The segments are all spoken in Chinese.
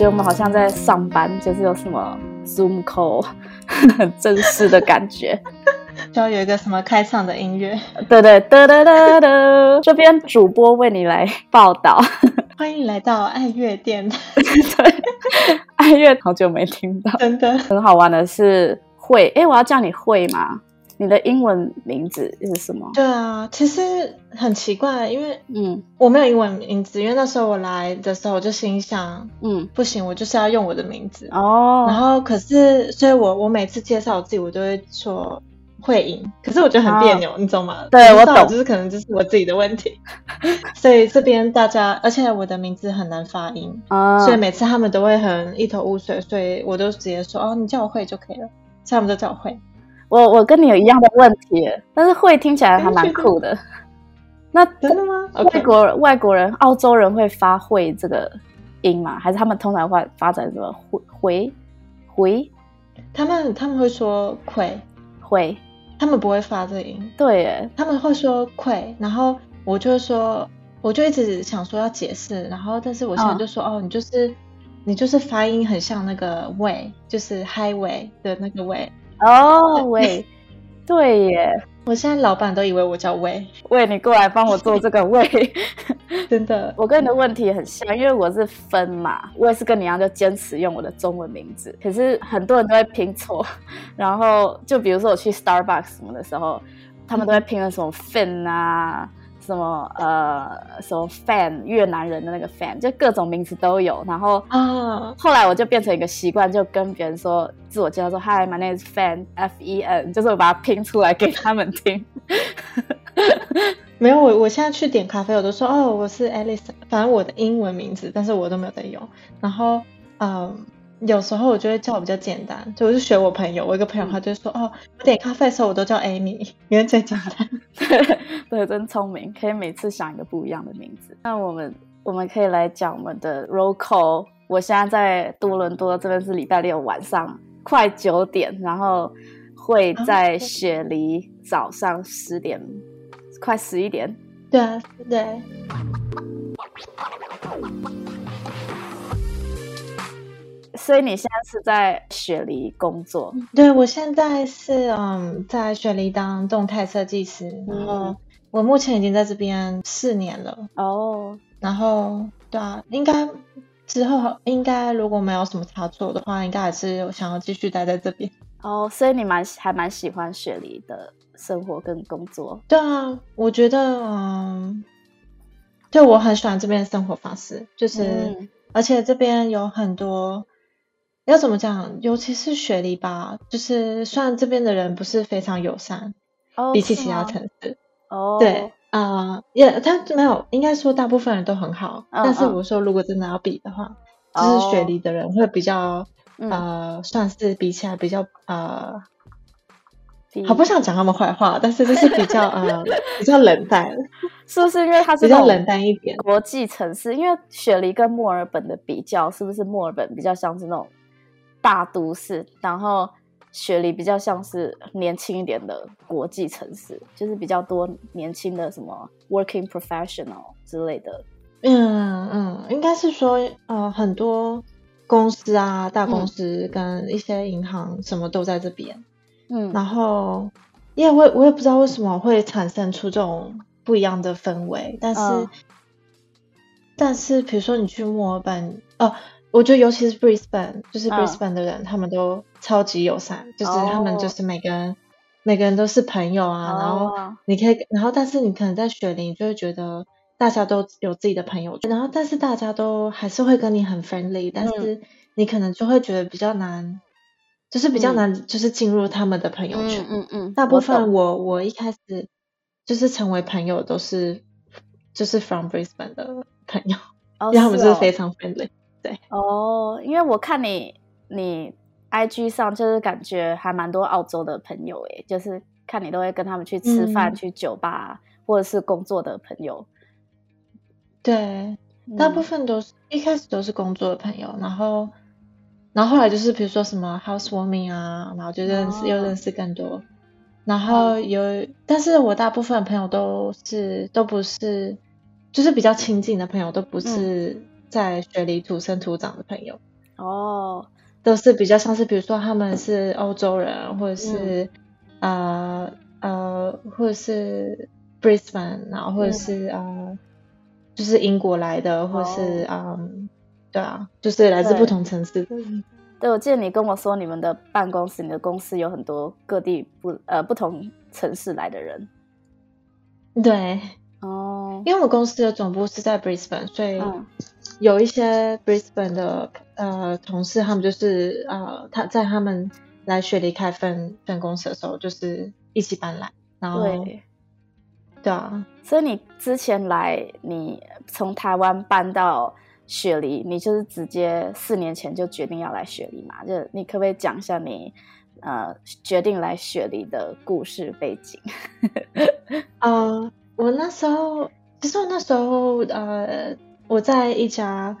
觉得我们好像在上班，就是有什么 Zoom call，很 正式的感觉。就要有一个什么开场的音乐，对对哒哒哒哒，这边主播为你来报道，欢迎来到爱乐电台。对，爱乐好久没听到，真的很好玩的是会，哎，我要叫你会吗？你的英文名字是什么？对啊，其实很奇怪，因为嗯，我没有英文名字，因为那时候我来的时候我就心想，嗯，不行，我就是要用我的名字哦。然后可是，所以我我每次介绍我自己，我都会说。慧莹，可是我觉得很别扭，哦、你懂吗？对，我懂，就是可能就是我自己的问题，所以这边大家，而且我的名字很难发音，哦、所以每次他们都会很一头雾水，所以我都直接说哦，你叫我会就可以了，所以他们都叫我慧。我我跟你有一样的问题，但是会听起来还蛮酷的。那真的吗？外国、Okay. 外国人、澳洲人会发会这个音吗？还是他们通常会发展什么回回回？他们他们会说愧会。他们不会发这个音，对耶，他们会说“愧”，然后我就说，我就一直想说要解释，然后但是我现在就说，哦，哦，你就是你就是发音很像那个 “way”，就是 “highway” 的那个 “way”，哦，“way”，对耶。我现在老板都以为我叫魏魏，你过来帮我做这个魏，真的。我跟你的问题很像，因为我是分嘛，我也是跟你一样，就坚持用我的中文名字。可是很多人都会拼错，然后就比如说我去 Starbucks 什么的时候，他们都会拼成什么 Fin 啊。什么呃，什么 fan 越南人的那个 fan，就各种名字都有。然后啊，后来我就变成一个习惯，就跟别人说自我介绍说，Hi, my name is Fan，F E N，就是我把它拼出来给他们听。没有，我我现在去点咖啡，我都说哦，我是 Alice，反正我的英文名字，但是我都没有在用。然后嗯。有时候我就会叫我比较简单，就我就学我朋友，我一个朋友他就说，哦，我点咖啡的时候我都叫 Amy，因为最简单。对，真聪明，可以每次想一个不一样的名字。那我们我们可以来讲我们的 roll call。我现在在多伦多这边是礼拜六晚上快九点，然后会在雪梨早上十点，快十一点。对啊，对。所以你现在是在雪梨工作？对，我现在是嗯，在雪梨当动态设计师，嗯、然后我目前已经在这边四年了哦。然后对啊，应该之后应该如果没有什么差错的话，应该还是想要继续待在这边哦。所以你蛮还蛮喜欢雪梨的生活跟工作？对啊，我觉得嗯，就我很喜欢这边的生活方式，就是、嗯、而且这边有很多。要怎么讲？尤其是雪梨吧，就是虽然这边的人不是非常友善，oh, 比起其他城市，哦，oh. 对啊，也、uh, yeah, 他没有，应该说大部分人都很好。Oh, 但是我说，如果真的要比的话，oh. 就是雪梨的人会比较，oh. 呃，算是比起来比较呃，好不想讲他们坏话，但是就是比较呃 比较冷淡，是不是？因为它是比较冷淡一点，国际城市。因为雪梨跟墨尔本的比较，是不是墨尔本比较像是那种？大都市，然后雪梨比较像是年轻一点的国际城市，就是比较多年轻的什么 working professional 之类的。嗯嗯，应该是说呃很多公司啊，大公司跟一些银行什么都在这边。嗯，然后因为我我也不知道为什么会产生出这种不一样的氛围，但是、嗯、但是比如说你去墨尔本哦。呃我觉得尤其是 Brisbane，就是 Brisbane 的人，oh. 他们都超级友善，就是他们就是每个人，oh. 每个人都是朋友啊。Oh. 然后你可以，然后但是你可能在雪梨，你就会觉得大家都有自己的朋友，然后但是大家都还是会跟你很 friendly，但是你可能就会觉得比较难，就是比较难，就是进入他们的朋友圈。嗯嗯嗯。大部分我我，我一开始就是成为朋友都是就是 from Brisbane 的朋友，oh, 因为他们就是非常 friendly。对。哦，因为我看你你 IG 上就是感觉还蛮多澳洲的朋友诶，就是看你都会跟他们去吃饭、嗯、去酒吧，或者是工作的朋友。对，大部分都是、嗯、一开始都是工作的朋友，然后然后后来就是比如说什么 housewarming 啊，然后就认识、哦、又认识更多，然后有，哦、但是我大部分朋友都是都不是，就是比较亲近的朋友都不是。嗯在雪梨土生土长的朋友，哦，都是比较像是，比如说他们是欧洲人，或者是、嗯、呃呃，或者是 Brisbane，然后或者是、嗯、呃，就是英国来的，或者是嗯、哦呃，对啊，就是来自不同城市对，我记得你跟我说，你们的办公室，你的公司有很多各地不呃不同城市来的人。对，哦，因为我公司的总部是在 Brisbane，所以有一些 Brisbane 的呃同事，他们就是呃他在他们来雪梨开分分公司的时候，就是一起搬来，然后对，对啊，所以你之前来，你从台湾搬到雪梨，你就是直接四年前就决定要来雪梨嘛？就你可不可以讲一下你？呃，决定来雪梨的故事背景。呃，我那时候，其实我那时候，呃，我在一家，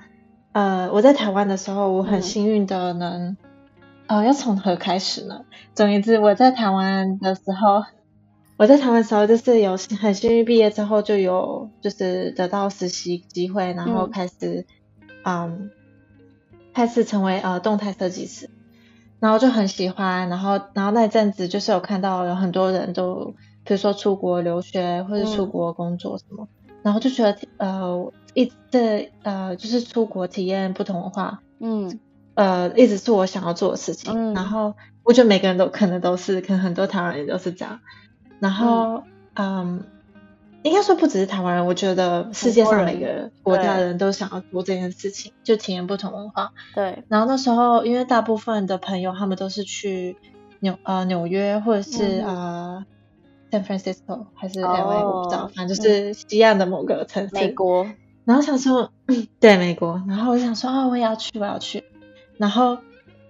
呃，我在台湾的时候，我很幸运的能，嗯、呃，要从何开始呢？总而言之，我在台湾的时候，我在台湾的时候，就是有很幸运，毕业之后就有就是得到实习机会，然后开始，嗯，呃、开始成为呃动态设计师。然后就很喜欢，然后然后那阵子就是有看到有很多人都，比如说出国留学或者出国工作什么，嗯、然后就觉得呃一直呃就是出国体验不同文化，嗯，呃一直是我想要做的事情。嗯、然后我觉得每个人都可能都是，可能很多台湾人都是这样。然后嗯。嗯应该说不只是台湾人，我觉得世界上每个国家的人都想要做这件事情，就体验不同文化。对。然后那时候，因为大部分的朋友他们都是去纽呃纽约或者是、嗯、呃 San Francisco 还是 LA，、哦、我不知道，反正就是西岸的某个城市。美国。然后想说，对美国。然后我想说啊、哦，我也要去，我要去。然后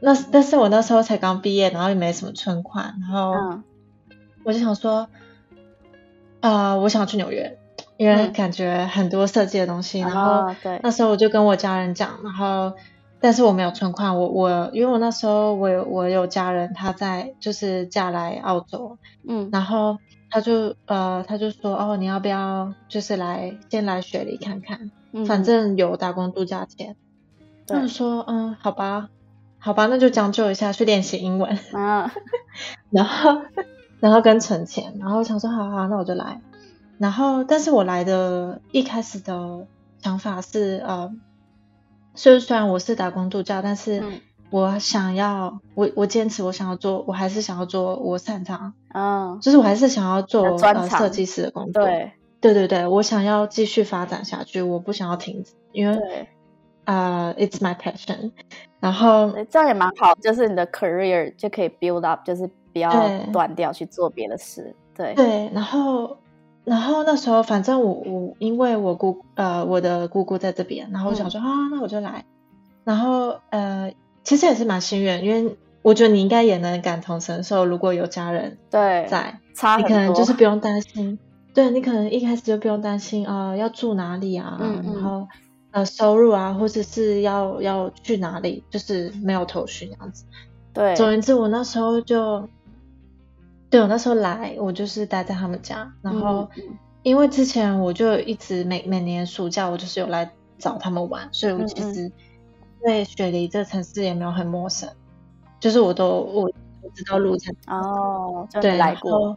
那但是我那时候才刚毕业，然后也没什么存款，然后我就想说。啊、呃，我想去纽约，因为感觉很多设计的东西。嗯、然后对那时候我就跟我家人讲，然后但是我没有存款，我我因为我那时候我有我有家人他在就是嫁来澳洲，嗯，然后他就呃他就说哦，你要不要就是来先来雪梨看看，嗯、反正有打工度假钱。他就说嗯好吧好吧，那就将就一下去练习英文啊，然后。然后跟存钱，然后想说好好，那我就来。然后，但是我来的一开始的想法是，呃，虽虽然我是打工度假，但是我想要，我我坚持我想要做，我还是想要做我擅长，嗯，就是我还是想要做呃设计师的工作。对，对对对，我想要继续发展下去，我不想要停止，因为呃，it's my passion。然后这样也蛮好，就是你的 career 就可以 build up，就是。不要断掉去做别的事，对对，然后然后那时候反正我我因为我姑呃我的姑姑在这边，然后我想说、嗯、啊那我就来，然后呃其实也是蛮幸运，因为我觉得你应该也能感同身受，如果有家人对在，差你可能就是不用担心，对你可能一开始就不用担心啊、呃、要住哪里啊，嗯嗯。然后呃收入啊或者是要要去哪里，就是没有头绪那样子，对，总而言之我那时候就。对，我那时候来，我就是待在他们家，然后因为之前我就一直每每年暑假我就是有来找他们玩，所以我其实对雪梨这城市也没有很陌生，就是我都我我知道路程哦，对，来过，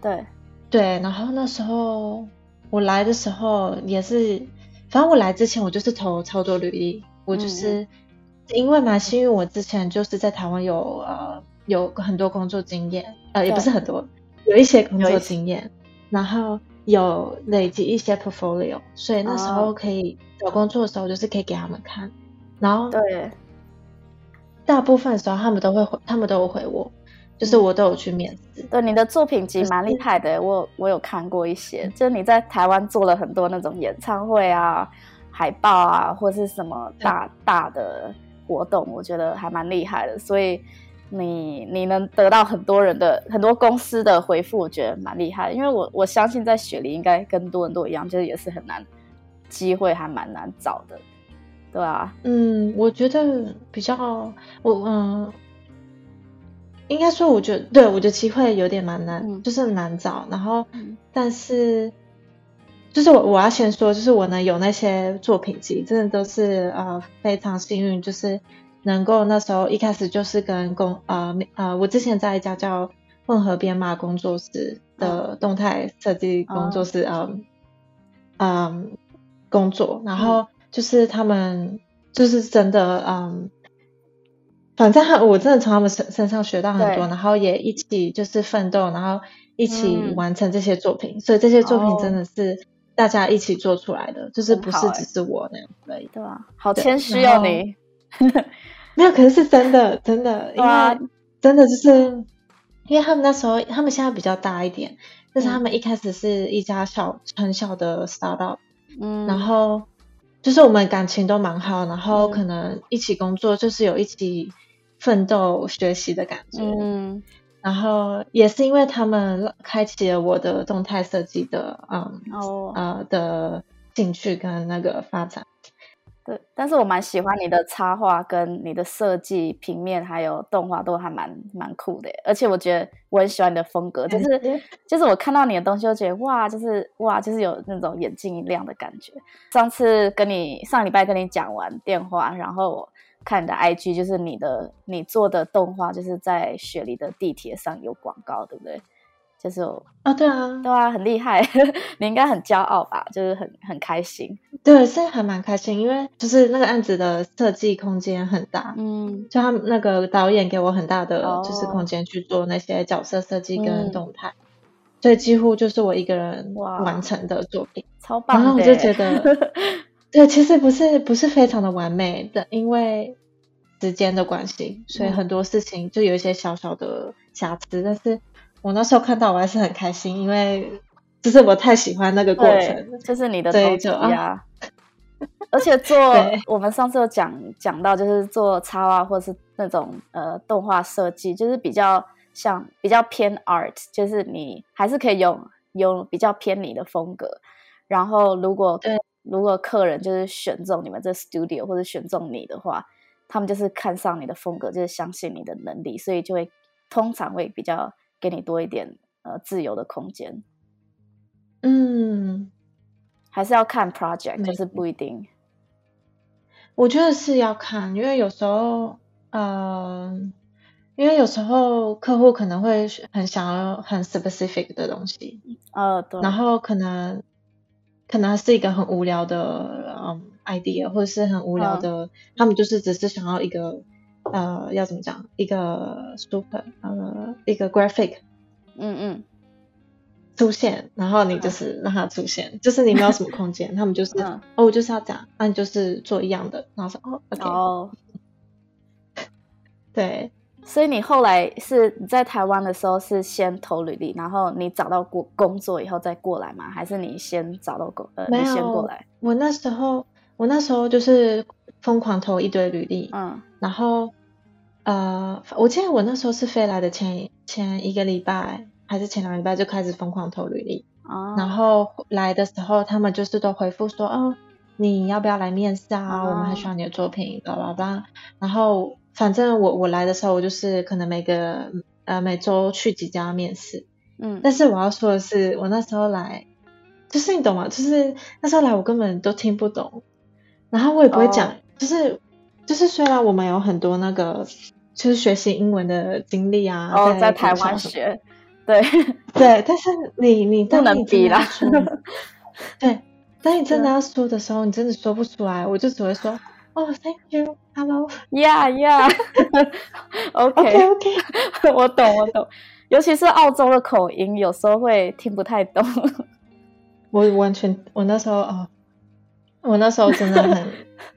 对对，然后那时候我来的时候也是，反正我来之前我就是投超多履历，我就是、嗯、因为蛮幸运，我之前就是在台湾有呃。有很多工作经验，呃，也不是很多，有一些工作经验，然后有累积一些 portfolio，所以那时候可以找工作的时候，就是可以给他们看，然后对，大部分时候他们都会回，他们都有回我，就是我都有去面试。对，你的作品集蛮厉害的，我我有看过一些，就是你在台湾做了很多那种演唱会啊、海报啊，或是什么大大的活动，我觉得还蛮厉害的，所以。你你能得到很多人的很多公司的回复，我觉得蛮厉害的，因为我我相信在雪梨应该跟多伦多一样，就是也是很难，机会还蛮难找的，对啊，嗯，我觉得比较我嗯，应该说我觉得对，我觉得机会有点蛮难，嗯、就是很难找。然后，嗯、但是就是我我要先说，就是我能有那些作品集，真的都是呃非常幸运，就是。能够那时候一开始就是跟工呃呃，我之前在一家叫混合编码工作室的动态设计工作室，嗯嗯工作，然后就是他们就是真的嗯，反正他我真的从他们身身上学到很多，然后也一起就是奋斗，然后一起完成这些作品，所以这些作品真的是大家一起做出来的，就是不是只是我那样而已，对吧？好谦虚哦你。没有，可是是真的，真的，因为真的就是，因为他们那时候，他们现在比较大一点，但是他们一开始是一家小很小的 startup，嗯，然后就是我们感情都蛮好，然后可能一起工作就是有一起奋斗学习的感觉，嗯，然后也是因为他们开启了我的动态设计的，嗯，哦，呃的兴趣跟那个发展。对，但是我蛮喜欢你的插画跟你的设计，平面还有动画都还蛮蛮酷的，而且我觉得我很喜欢你的风格，就是就是我看到你的东西就觉得哇，就是哇，就是有那种眼睛一亮的感觉。上次跟你上礼拜跟你讲完电话，然后我看你的 IG，就是你的你做的动画，就是在雪梨的地铁上有广告，对不对？就是啊，对啊，对啊，很厉害，你应该很骄傲吧？就是很很开心，对，是还蛮开心，因为就是那个案子的设计空间很大，嗯，就他们那个导演给我很大的就是空间去做那些角色设计跟动态，嗯、所以几乎就是我一个人完成的作品，超棒。然后我就觉得，对，其实不是不是非常的完美的，因为时间的关系，所以很多事情就有一些小小的瑕疵，但是。我那时候看到我还是很开心，因为就是我太喜欢那个过程，就是你的东西啊。而且做 我们上次有讲讲到，就是做插画或者是那种呃动画设计，就是比较像比较偏 art，就是你还是可以有有比较偏你的风格。然后如果如果客人就是选中你们这 studio 或者选中你的话，他们就是看上你的风格，就是相信你的能力，所以就会通常会比较。给你多一点呃自由的空间，嗯，还是要看 project，就是不一定。我觉得是要看，因为有时候，呃，因为有时候客户可能会很想要很 specific 的东西，呃，对，然后可能可能是一个很无聊的嗯 idea，或者是很无聊的，嗯、他们就是只是想要一个。呃，要怎么讲？一个 super，呃，一个 graphic，嗯嗯，出现，然后你就是让它出现，嗯、就是你没有什么空间，他们就是，嗯、哦，我就是要这样，那、啊、你就是做一样的，然后说，哦，OK，哦，对，所以你后来是你在台湾的时候是先投履历，然后你找到过工作以后再过来吗？还是你先找到工，呃，你先过来？我那时候，我那时候就是疯狂投一堆履历，嗯，然后。呃，我记得我那时候是飞来的前前一个礼拜，还是前两个礼拜就开始疯狂投履历。哦。然后来的时候，他们就是都回复说，哦，你要不要来面试啊？哦、我们很喜欢你的作品，巴拉巴拉。然后反正我我来的时候，我就是可能每个呃每周去几家面试。嗯。但是我要说的是，我那时候来，就是你懂吗？就是那时候来，我根本都听不懂，然后我也不会讲，哦、就是就是虽然我们有很多那个。就是学习英文的经历啊，哦，在台湾学，对对，但是你你 不能比啦，对，当你真的要说的时候，你真的说不出来，我就只会说哦，Thank you，Hello，Yeah，Yeah，OK，OK，我懂我懂，尤其是澳洲的口音，有时候会听不太懂。我完全，我那时候哦，我那时候真的很，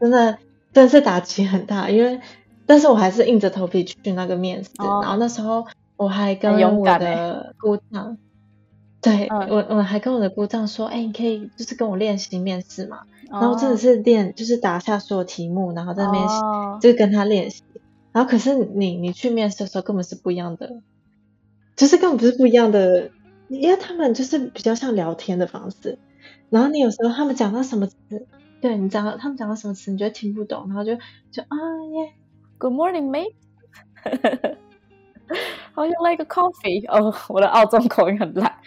真的真的是打击很大，因为。但是我还是硬着头皮去那个面试，哦、然后那时候我还跟我的姑丈，对、嗯、我我还跟我的姑丈说，哎、欸，你可以就是跟我练习面试嘛，哦、然后真的是练，就是打下所有题目，然后在那边、哦、就跟他练习，然后可是你你去面试的时候根本是不一样的，就是根本不是不一样的，因为他们就是比较像聊天的方式，然后你有时候他们讲到什么词，对你讲到他们讲到什么词，你就听不懂，然后就就啊耶。Good morning, mate. How you like a coffee? 哦，我的澳洲口音很烂。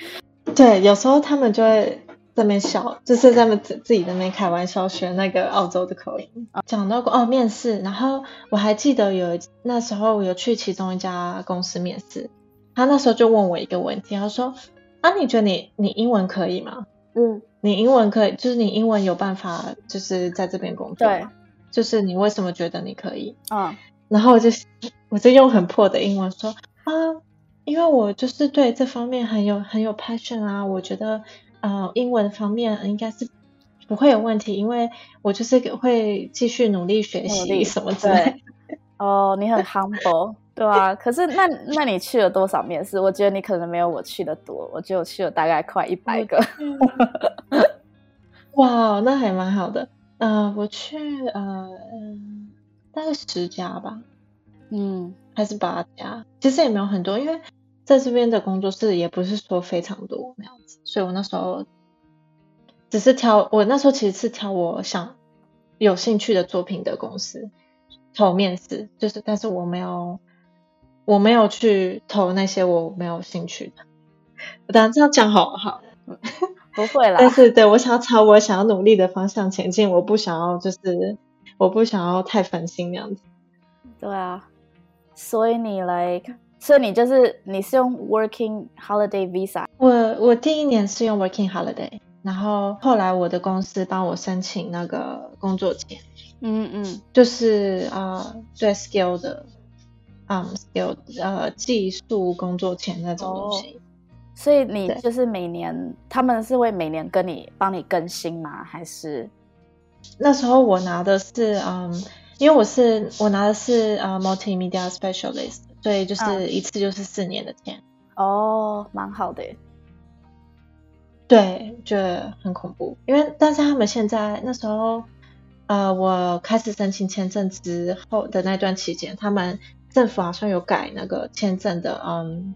对，有时候他们就会在那边笑，就是在那自自己在那边开玩笑学那个澳洲的口音。讲到过哦，面试，然后我还记得有那时候我有去其中一家公司面试，他那时候就问我一个问题，他说：“啊，你觉得你你英文可以吗？嗯，你英文可以，就是你英文有办法，就是在这边工作？对，就是你为什么觉得你可以？嗯，然后我就 我就用很破的英文说啊，因为我就是对这方面很有很有 passion 啊，我觉得。”呃，英文方面应该是不会有问题，因为我就是会继续努力学习什么之类的。哦，你很 humble，对啊。可是那那你去了多少面试？我觉得你可能没有我去的多，我觉得我去了大概快一百个。哇，那还蛮好的。呃，我去呃大概十家吧，嗯，还是八家，其实也没有很多，因为。在这边的工作室也不是说非常多那样子，所以我那时候只是挑，我那时候其实是挑我想有兴趣的作品的公司投面试，就是但是我没有我没有去投那些我没有兴趣的。我当然这样讲好不好？不会啦。但是对我想要朝我想要努力的方向前进，我不想要就是我不想要太烦心那样子。对啊，所以你来。所以你就是你是用 Working Holiday Visa？我我第一年是用 Working Holiday，然后后来我的公司帮我申请那个工作签，嗯嗯，就是啊、呃，对 skill 的，嗯 skill 呃技术工作签那种东西。哦、所以你就是每年他们是会每年跟你帮你更新吗？还是那时候我拿的是嗯，因为我是我拿的是呃 Multimedia Specialist。所以，就是一次就是四年的签哦，蛮好的。对，觉得很恐怖，因为但是他们现在那时候，呃，我开始申请签证之后的那段期间，他们政府好像有改那个签证的，嗯，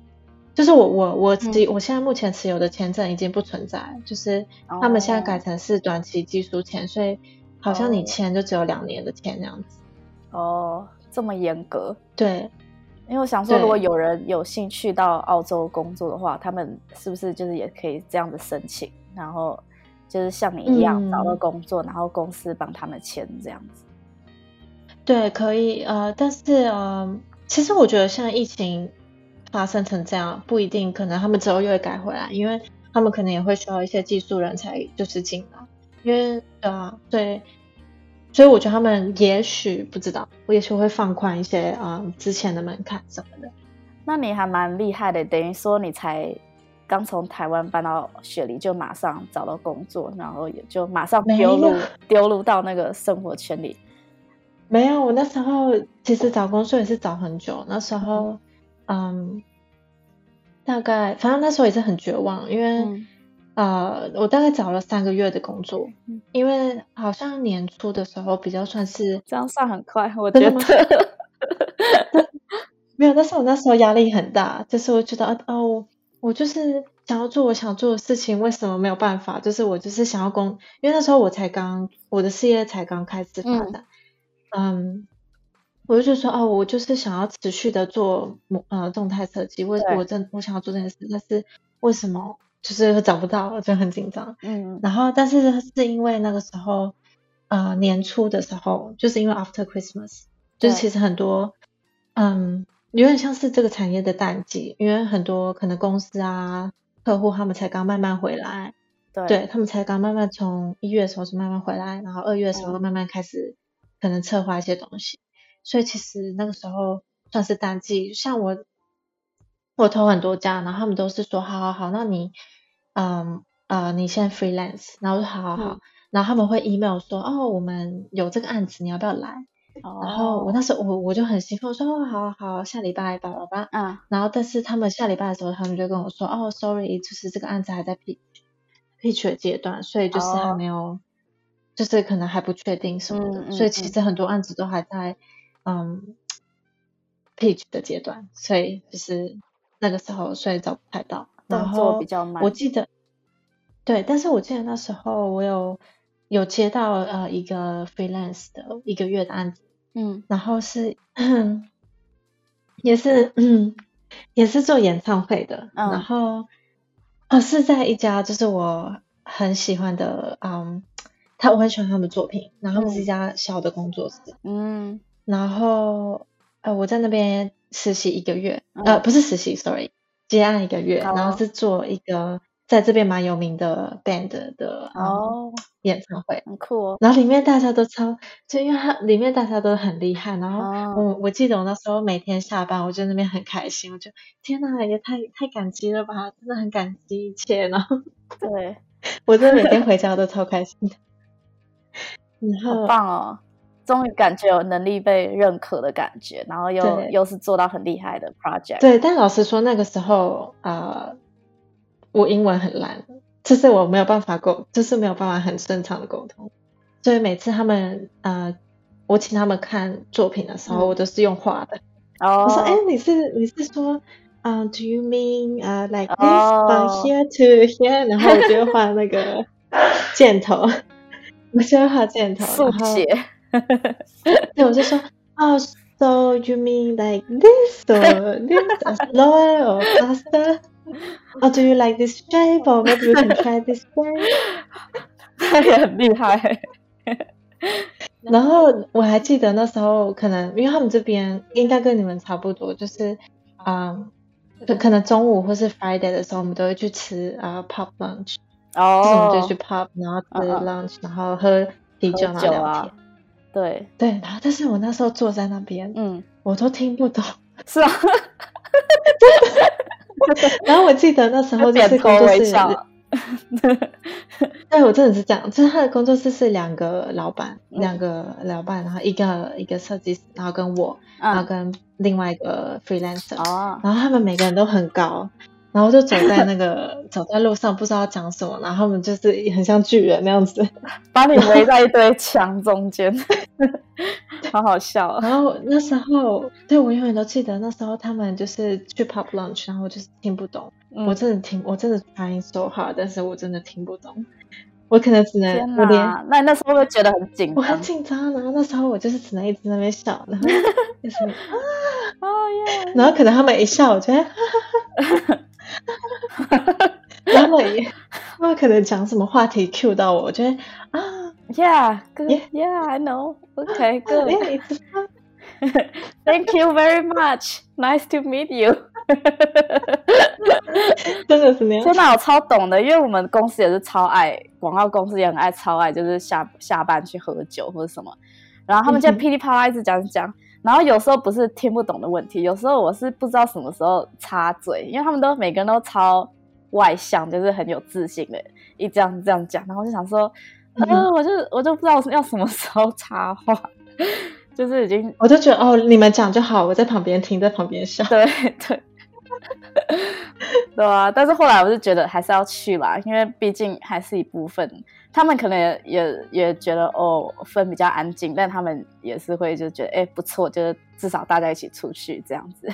就是我我我自己、嗯、我现在目前持有的签证已经不存在，就是他们现在改成是短期技术签，所以好像你签就只有两年的签这样子。哦，这么严格？对。因为我想说，如果有人有兴趣到澳洲工作的话，他们是不是就是也可以这样子申请，然后就是像你一样找到工作，嗯、然后公司帮他们签这样子？对，可以。呃，但是呃，其实我觉得现在疫情发生成这样，不一定，可能他们之后又会改回来，因为他们可能也会需要一些技术人才就是进来，因为啊，对。所以我觉得他们也许不知道，我也许会放宽一些啊、嗯、之前的门槛什么的。那你还蛮厉害的，等于说你才刚从台湾搬到雪梨，就马上找到工作，然后也就马上丢入丢入到那个生活圈里。没有，我那时候其实找工作也是找很久，那时候嗯，大概反正那时候也是很绝望，因为。嗯。呃，我大概找了三个月的工作，因为好像年初的时候比较算是这样算很快，我觉得。没有，但是我那时候压力很大，就是我觉得哦，我就是想要做我想做的事情，为什么没有办法？就是我就是想要工，因为那时候我才刚我的事业才刚开始发展，嗯，嗯，我就说哦，我就是想要持续的做呃动态设计，为我真我想要做这件事，但是为什么？就是找不到，就很紧张。嗯，然后但是是因为那个时候，呃，年初的时候，就是因为 After Christmas，就是其实很多，嗯，有点像是这个产业的淡季，因为很多可能公司啊、客户他们才刚慢慢回来，对，对他们才刚慢慢从一月的时候是慢慢回来，然后二月的时候慢慢开始可能策划一些东西，所以其实那个时候算是淡季。像我，我投很多家，然后他们都是说，好好好，那你。嗯呃，你先 freelance，然后我说好好好，嗯、然后他们会 email 说，哦，我们有这个案子，你要不要来？哦、然后我那时候我我就很兴奋，我说哦，好好，下礼拜吧，好吧。嗯。然后但是他们下礼拜的时候，他们就跟我说，哦，sorry，就是这个案子还在 pitch pitch 的阶段，所以就是还没有，哦、就是可能还不确定什么的，所以其实很多案子都还在嗯 pitch 的阶段，所以就是那个时候，所以找不太到。然后比较慢，我记得，对，但是我记得那时候我有有接到呃一个 freelance 的一个月的案子，嗯，然后是 也是嗯 也是做演唱会的，嗯、然后啊、哦、是在一家就是我很喜欢的，嗯，他我很喜欢他们作品，然后他们是一家小的工作室，嗯，然后呃我在那边实习一个月，嗯、呃不是实习，sorry，接案一个月，哦、然后是做一个。在这边蛮有名的 band 的哦、嗯、演唱会，很酷哦。然后里面大家都超，就因为他里面大家都很厉害。然后我、哦、我记得我那时候每天下班，我就那边很开心，我就天哪，也太太感激了吧，真的很感激一切。然后对，我真的每天回家都超开心的。然后好棒哦，终于感觉有能力被认可的感觉，然后又又是做到很厉害的 project。对，但老实说那个时候啊。呃我英文很烂，就是我没有办法沟，就是没有办法很顺畅的沟通，所以每次他们呃，我请他们看作品的时候，嗯、我都是用画的。哦，我说，哎，你是你是说，嗯、uh,，Do you mean 呃、uh, like this from、oh. here to here？然后我就画那个箭头，我就画箭头，速写。对，我就说，哦、oh,，So you mean like this or this slower or faster？哦、oh,，Do you like this shape? Or maybe you can try this way. 他也很厉害。然后我还记得那时候，可能因为他们这边应该跟你们差不多，就是嗯，可能中午或是 Friday 的时候，我们都会去吃啊、uh, pub lunch。哦。就是我们就去 pub，然后吃 lunch，、uh, 然后喝啤酒，然后聊天。对对，然后但是我那时候坐在那边，嗯，我都听不懂。是啊。然后我记得那时候就是工作室，对，我真的是这样，就是他的工作室是两个老板，嗯、两个老板，然后一个一个设计师，然后跟我，嗯、然后跟另外一个 freelancer，哦，然后他们每个人都很高。然后就走在那个走在路上，不知道讲什么，然后他们就是很像巨人那样子，把你围在一堆墙中间，好好笑啊。然后那时候，对，我永远都记得那时候他们就是去 pop lunch，然后就是听不懂，嗯、我真的听，我真的 trying so hard，但是我真的听不懂，我可能只能那那时候会觉得很紧张，我很紧张，然后那时候我就是只能一直在那边笑，然后 就是啊，哦耶，然后可能他们一笑，我觉得。然后也，他们可能讲什么话题 cue 到我，我觉得啊，Yeah，good，Yeah，I know，Okay，good，Thank you very much，Nice to meet you。真的是那样，天哪，我超懂的，因为我们公司也是超爱广告公司，也很爱超爱，就是下下班去喝酒或者什么，然后他们就噼里啪啦一直讲讲。然后有时候不是听不懂的问题，有时候我是不知道什么时候插嘴，因为他们都每个人都超外向，就是很有自信的，一这样这样讲，然后我就想说，嗯、呃，我就我就不知道要什么时候插话，就是已经，我就觉得哦，你们讲就好，我在旁边听，在旁边笑，对对，对啊，但是后来我就觉得还是要去啦，因为毕竟还是一部分。他们可能也也也觉得哦，分比较安静，但他们也是会就觉得哎不错，就是至少大家一起出去这样子。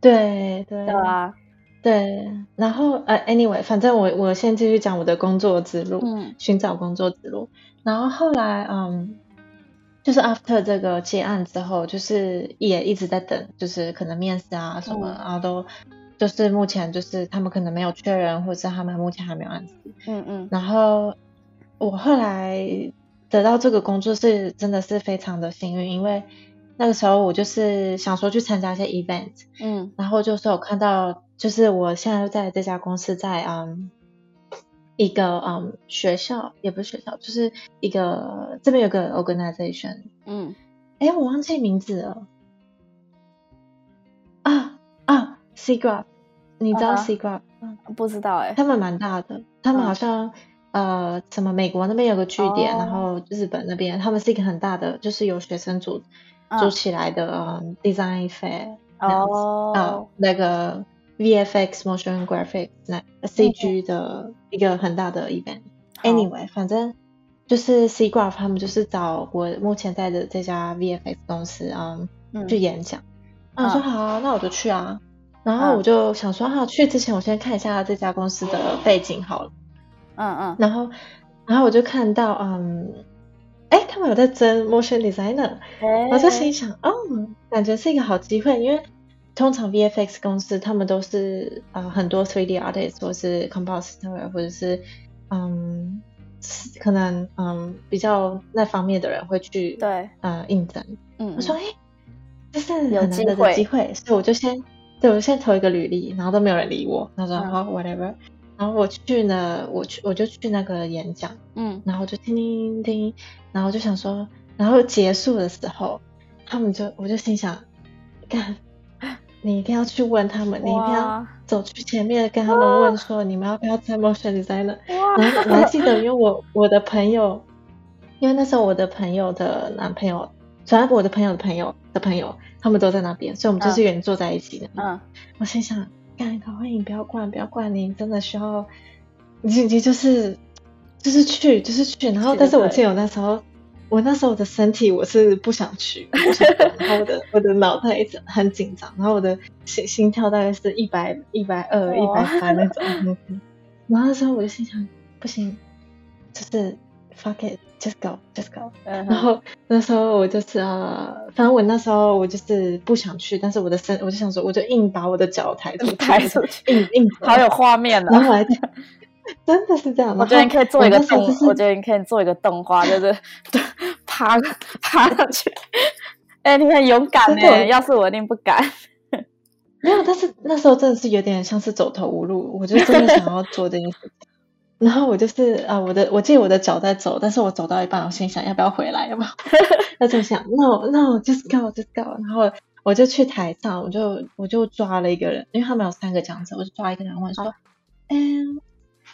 对对对啊，对。然后呃，anyway，反正我我先继续讲我的工作之路，嗯，寻找工作之路。然后后来嗯，就是 after 这个接案之后，就是也一直在等，就是可能面试啊什么，嗯、然后都就是目前就是他们可能没有确认，或者是他们目前还没有案子。嗯嗯，然后。我后来得到这个工作是真的是非常的幸运，因为那个时候我就是想说去参加一些 event，嗯，然后就是我看到，就是我现在在这家公司在嗯一个嗯学校，也不是学校，就是一个这边有个 organization，嗯，哎，我忘记名字了，啊啊，SIGGRAPH，你知道？嗯，不知道哎、欸，他们蛮大的，他们好像。嗯呃，什么？美国那边有个据点，oh. 然后日本那边，他们是一个很大的，就是由学生组组起来的、uh. design fair，哦，呃，那个 VFX motion graphics 那 CG 的一个很大的 event。Anyway，反正就是 SIGGRAPH 他们就是找我目前在的这家 VFX 公司啊、嗯、去演讲。那、uh. 我说好啊，那我就去啊。然后我就想说，哈、uh. 啊，去之前我先看一下这家公司的背景好了。嗯嗯，然后，然后我就看到，嗯，哎，他们有在征 motion designer，我就心想，哦，感觉是一个好机会，因为通常 VFX 公司他们都是呃很多 3D artist 或是 compositor 或者是嗯，可能嗯比较那方面的人会去对。呃应征。嗯，我说哎，这是很难得的机会，所以我就先对我先投一个履历，然后都没有人理我，他说好、嗯、whatever。然后我去呢，我去我就去那个演讲，嗯，然后就听听听，然后就想说，然后结束的时候，他们就我就心想，干，你一定要去问他们，你一定要走去前面跟他们问说，你们要不要在 motion designer？然后我还记得，因为我我的朋友，因为那时候我的朋友的男朋友，主要我的朋友的朋友的朋友，他们都在那边，所以我们就是远坐在一起的。嗯，我心想。赶快，你不要管，不要管，你真的需要，你你就是就是去，就是去。然后，但是我记得我那时候，我那时候我的身体我是不想去，我想然后我的我的脑袋一直很紧张，然后我的心心跳大概是一百一百二一百三那种。然后那时候我就心想，不行，就是。Fuck it, just go, just go. Uh. 然后那时候我就是啊，反正我那时候我就是不想去，但是我的身，我就想说，我就硬把我的脚抬出抬出去，硬硬好有画面啊。然后我还 真的是这样。我觉得你可以做一个动，我，我觉得你可以做一个动画，就是 爬 爬上去。哎、欸，你很勇敢哎，要是我一定不敢。没有，但是那时候真的是有点像是走投无路，我就真的想要做这件事情。然后我就是啊，我的我记得我的脚在走，但是我走到一半，我心想要不要回来，要不要？那就想 no no，just go，just go。然后我就去台上，我就我就抓了一个人，因为他们有三个讲者，我就抓一个人问说，嗯、啊，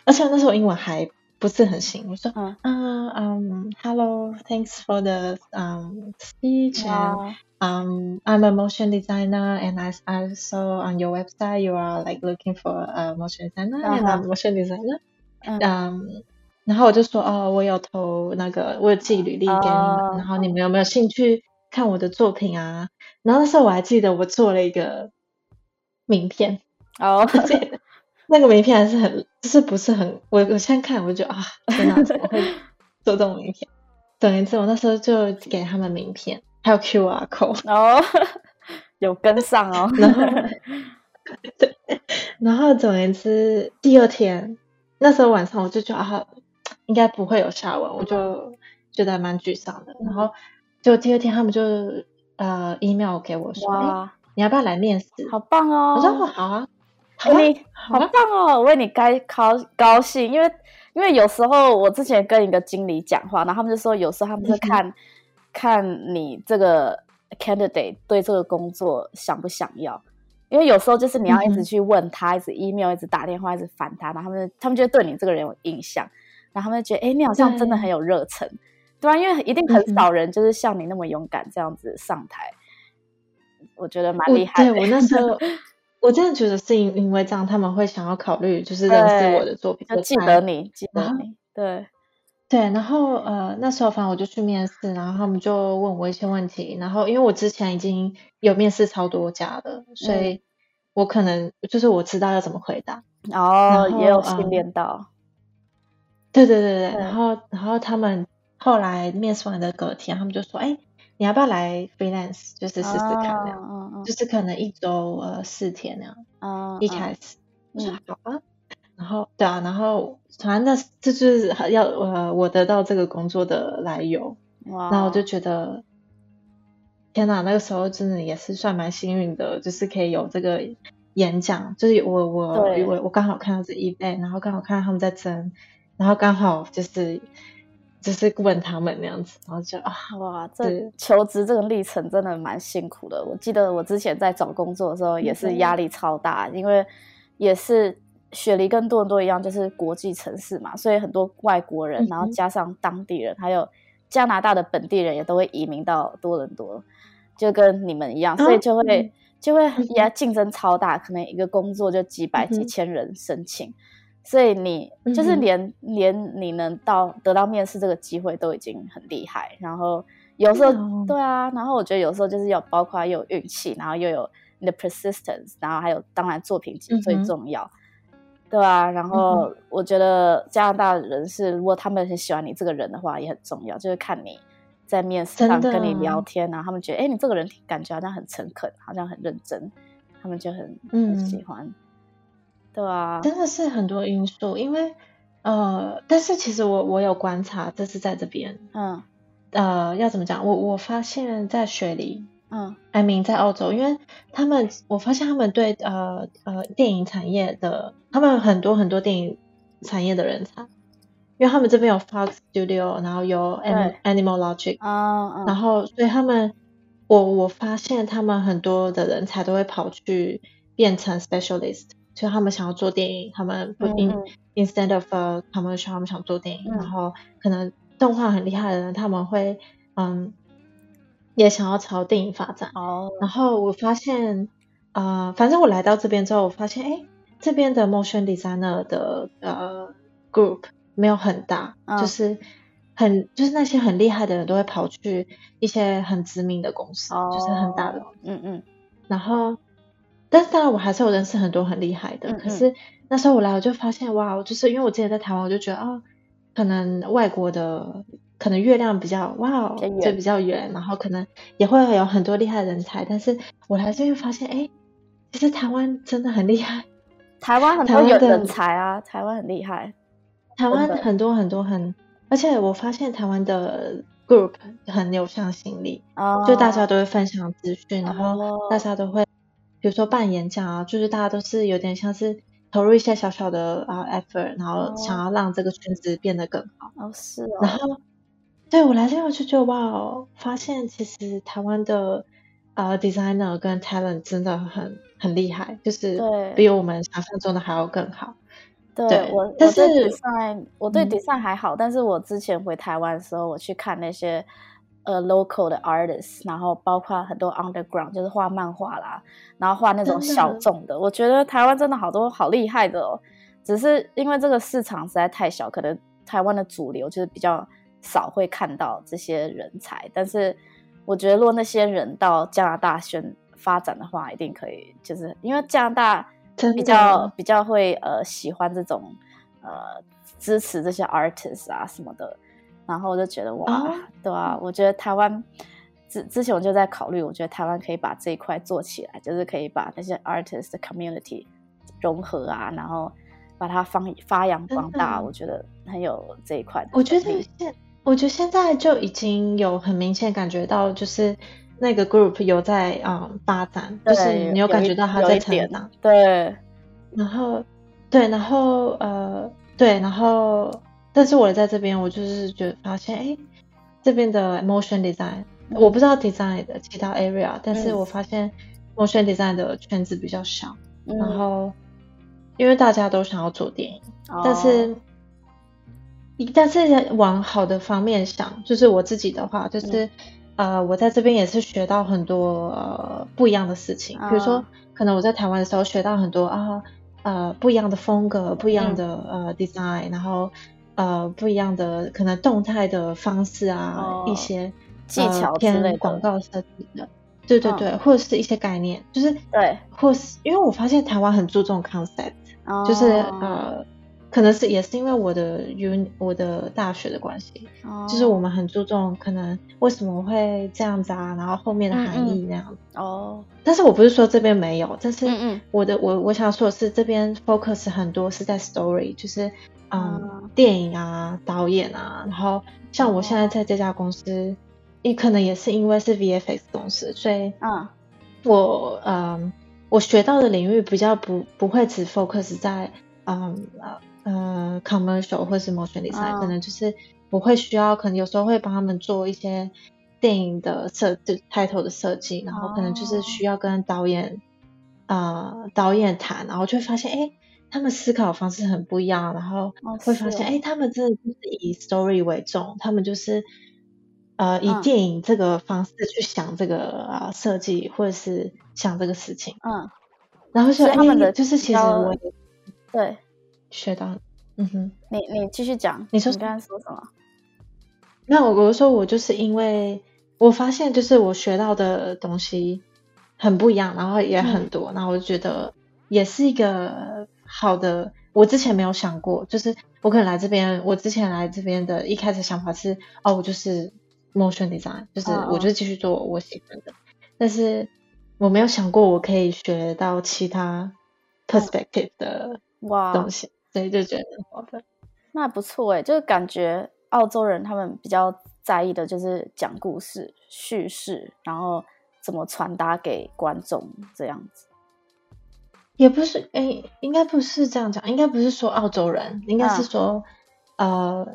而且那时候英文还不是很行，我说嗯嗯、啊 um,，hello，thanks for the um speech，嗯嗯，I'm a motion designer，and I I saw on your website you are like looking for a motion designer，and I'm a motion designer。嗯，um, 然后我就说哦，我有投那个，我有寄履历给你们，uh, 然后你们有没有兴趣看我的作品啊？然后那时候我还记得我做了一个名片哦，oh. 那个名片还是很，就是不是很，我我现在看我就觉得啊，天哪，怎么会做这种名片？总之，我那时候就给他们名片，还有 QR code 哦，oh, 有跟上哦，然后 对，然后总而言之，第二天。那时候晚上我就觉得啊，应该不会有下文，我就觉得还蛮沮丧的。然后就第二天他们就呃 email 给我说，你要不要来面试？好棒哦！我说 好啊，好啊，你好棒哦！我为你该高高兴，因为因为有时候我之前跟一个经理讲话，然后他们就说有时候他们是看、嗯、看你这个 candidate 对这个工作想不想要。因为有时候就是你要一直去问他，嗯、一直 email，一直打电话，一直烦他，然后他们他们就会对你这个人有印象，然后他们就觉得，哎，你好像真的很有热忱，对啊，因为一定很少人就是像你那么勇敢这样子上台，嗯、我觉得蛮厉害的。对，我那时候，我真的觉得是因因为这样，他们会想要考虑，就是认识我的作品，就记得你，记得你，对。对，然后呃，那时候反正我就去面试，然后他们就问我一些问题，然后因为我之前已经有面试超多家了，所以我可能就是我知道要怎么回答，哦，也有训练到。对对对对，然后然后他们后来面试完的隔天，他们就说：“哎，你要不要来 freelance？就是试试看那样，就是可能一周呃四天那样。”嗯，一开始我说好啊。然后对啊，然后反正那这就是要呃我得到这个工作的来由，哇然后我就觉得天哪，那个时候真的也是算蛮幸运的，就是可以有这个演讲，就是我我我我刚好看到这一 v 然后刚好看到他们在争，然后刚好就是就是问他们那样子，然后就啊哇，这求职这个历程真的蛮辛苦的。我记得我之前在找工作的时候也是压力超大，对因为也是。雪梨跟多伦多一样，就是国际城市嘛，所以很多外国人，然后加上当地人，嗯、还有加拿大的本地人也都会移民到多伦多，就跟你们一样，所以就会、嗯、就会也竞争超大，可能一个工作就几百、几千人申请，所以你就是连、嗯、连你能到得到面试这个机会都已经很厉害，然后有时候、嗯、对啊，然后我觉得有时候就是要包括又有运气，然后又有你的 persistence，然后还有当然作品集最重要。嗯对啊，然后我觉得加拿大人是，如果他们很喜欢你这个人的话，也很重要，就是看你在面试上跟你聊天，然后他们觉得，哎，你这个人感觉好像很诚恳，好像很认真，他们就很很喜欢。嗯、对啊，真的是很多因素，因为呃，但是其实我我有观察，这是在这边，嗯，呃，要怎么讲？我我发现，在雪梨，嗯，I mean 在澳洲，因为他们，我发现他们对呃呃电影产业的，他们有很多很多电影产业的人才，因为他们这边有 Fox Studio，然后有 Animal Logic，嗯，然后所以他们，我我发现他们很多的人才都会跑去变成 specialist。所以他们想要做电影，他们不 in、嗯、instead of a commercial，他们想做电影，嗯、然后可能动画很厉害的人，他们会嗯也想要朝电影发展。哦。然后我发现，呃，反正我来到这边之后，我发现，哎，这边的 motion designer 的呃 group 没有很大，嗯、就是很就是那些很厉害的人都会跑去一些很知名的公司，哦、就是很大的公司。嗯嗯。然后。但是当然，我还是有认识很多很厉害的。嗯嗯，可是那时候我来，我就发现哇，就是因为我之前在台湾，我就觉得啊、哦，可能外国的可能月亮比较哇，就比较圆，然后可能也会有很多厉害的人才。但是我来这边发现，哎，其实台湾真的很厉害，台湾很多有人才啊，台湾很厉害，台湾很多很多很，而且我发现台湾的 group 很有向心力，哦、就大家都会分享资讯，然后大家都会。比如说办演讲啊，就是大家都是有点像是投入一些小小的啊 effort，然后想要让这个圈子变得更好。哦，是哦。然后对我来这边我就觉得哇哦，发现其实台湾的呃 designer 跟 talent 真的很很厉害，就是比我们想象中的还要更好。对，对我，但是我对 design 我对 design 还好，嗯、但是我之前回台湾的时候，我去看那些。呃，local 的 artist，然后包括很多 underground，就是画漫画啦，然后画那种小众的。我觉得台湾真的好多好厉害的哦，只是因为这个市场实在太小，可能台湾的主流就是比较少会看到这些人才。但是我觉得，如果那些人到加拿大宣发展的话，一定可以，就是因为加拿大比较比较会呃喜欢这种呃支持这些 artist 啊什么的。然后我就觉得哇，哦、对啊，我觉得台湾之之前我就在考虑，我觉得台湾可以把这一块做起来，就是可以把那些 artist community 融合啊，然后把它发发扬光大。嗯、我觉得很有这一块。我觉得现我觉得现在就已经有很明显感觉到，就是那个 group 有在嗯发展，就是你有感觉到他在成长。对，然后对，然后呃对，然后。但是我在这边，我就是觉得发现，哎，这边的 motion design，我不知道 design 的其他 area，但是我发现 motion design 的圈子比较小。嗯、然后，因为大家都想要做电影，哦、但是，但是往好的方面想，就是我自己的话，就是、嗯、呃，我在这边也是学到很多呃不一样的事情。比如说，可能我在台湾的时候学到很多啊呃不一样的风格，不一样的、嗯、呃 design，然后。呃，不一样的可能动态的方式啊，哦、一些技巧之类的，偏广告设计的，对对对，哦、或者是一些概念，就是对，或是因为我发现台湾很注重 concept，、哦、就是呃。可能是也是因为我的 uni 我的大学的关系，哦、就是我们很注重可能为什么会这样子啊，然后后面的含义那样子嗯嗯哦。但是我不是说这边没有，但是我的我我想说的是这边 focus 很多是在 story，就是嗯、嗯电影啊导演啊，然后像我现在在这家公司，也、哦、可能也是因为是 VFX 公司，所以嗯。我嗯我学到的领域比较不不会只 focus 在嗯呃。呃，commercial 或是 motion design，、oh. 可能就是我会需要，可能有时候会帮他们做一些电影的设置、title 的设计，然后可能就是需要跟导演啊、oh. 呃、导演谈，然后就会发现，哎，他们思考方式很不一样，然后会发现，哎、oh, 他们真的就是以 story 为重，他们就是呃以电影这个方式去想这个啊、呃、设计或者是想这个事情，嗯，oh. 然后所以他们的就是其实我也对。学到，嗯哼，你你继续讲，你说你刚才说什么？那我我说我就是因为我发现就是我学到的东西很不一样，然后也很多，嗯、然后我就觉得也是一个好的。我之前没有想过，就是我可能来这边，我之前来这边的一开始想法是，哦，我就是 motion design，就是我就继续做我喜欢的，哦、但是我没有想过我可以学到其他 perspective 的哇东西。哇。所以就觉得好的，那不错哎，就是感觉澳洲人他们比较在意的就是讲故事、叙事，然后怎么传达给观众这样子。也不是，哎，应该不是这样讲，应该不是说澳洲人，应该是说，啊、呃。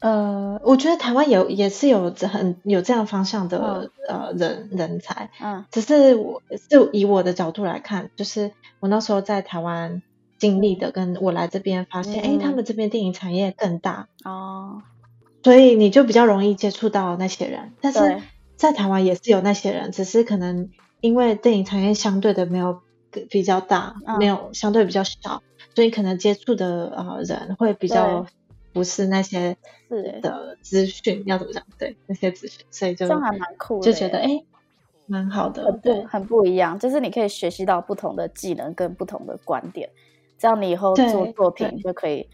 呃，我觉得台湾有也是有很有这样方向的、嗯、呃人人才，嗯，只是我就以我的角度来看，就是我那时候在台湾经历的，跟我来这边发现，哎、嗯，他们这边电影产业更大哦，所以你就比较容易接触到那些人。但是在台湾也是有那些人，只是可能因为电影产业相对的没有比较大，嗯、没有相对比较小，所以可能接触的呃人会比较。不是那些的资讯要怎么讲？对那些资讯，所以就这样还蛮酷的，就觉得哎，蛮好的，很不很不一样。就是你可以学习到不同的技能跟不同的观点，这样你以后做作品就可以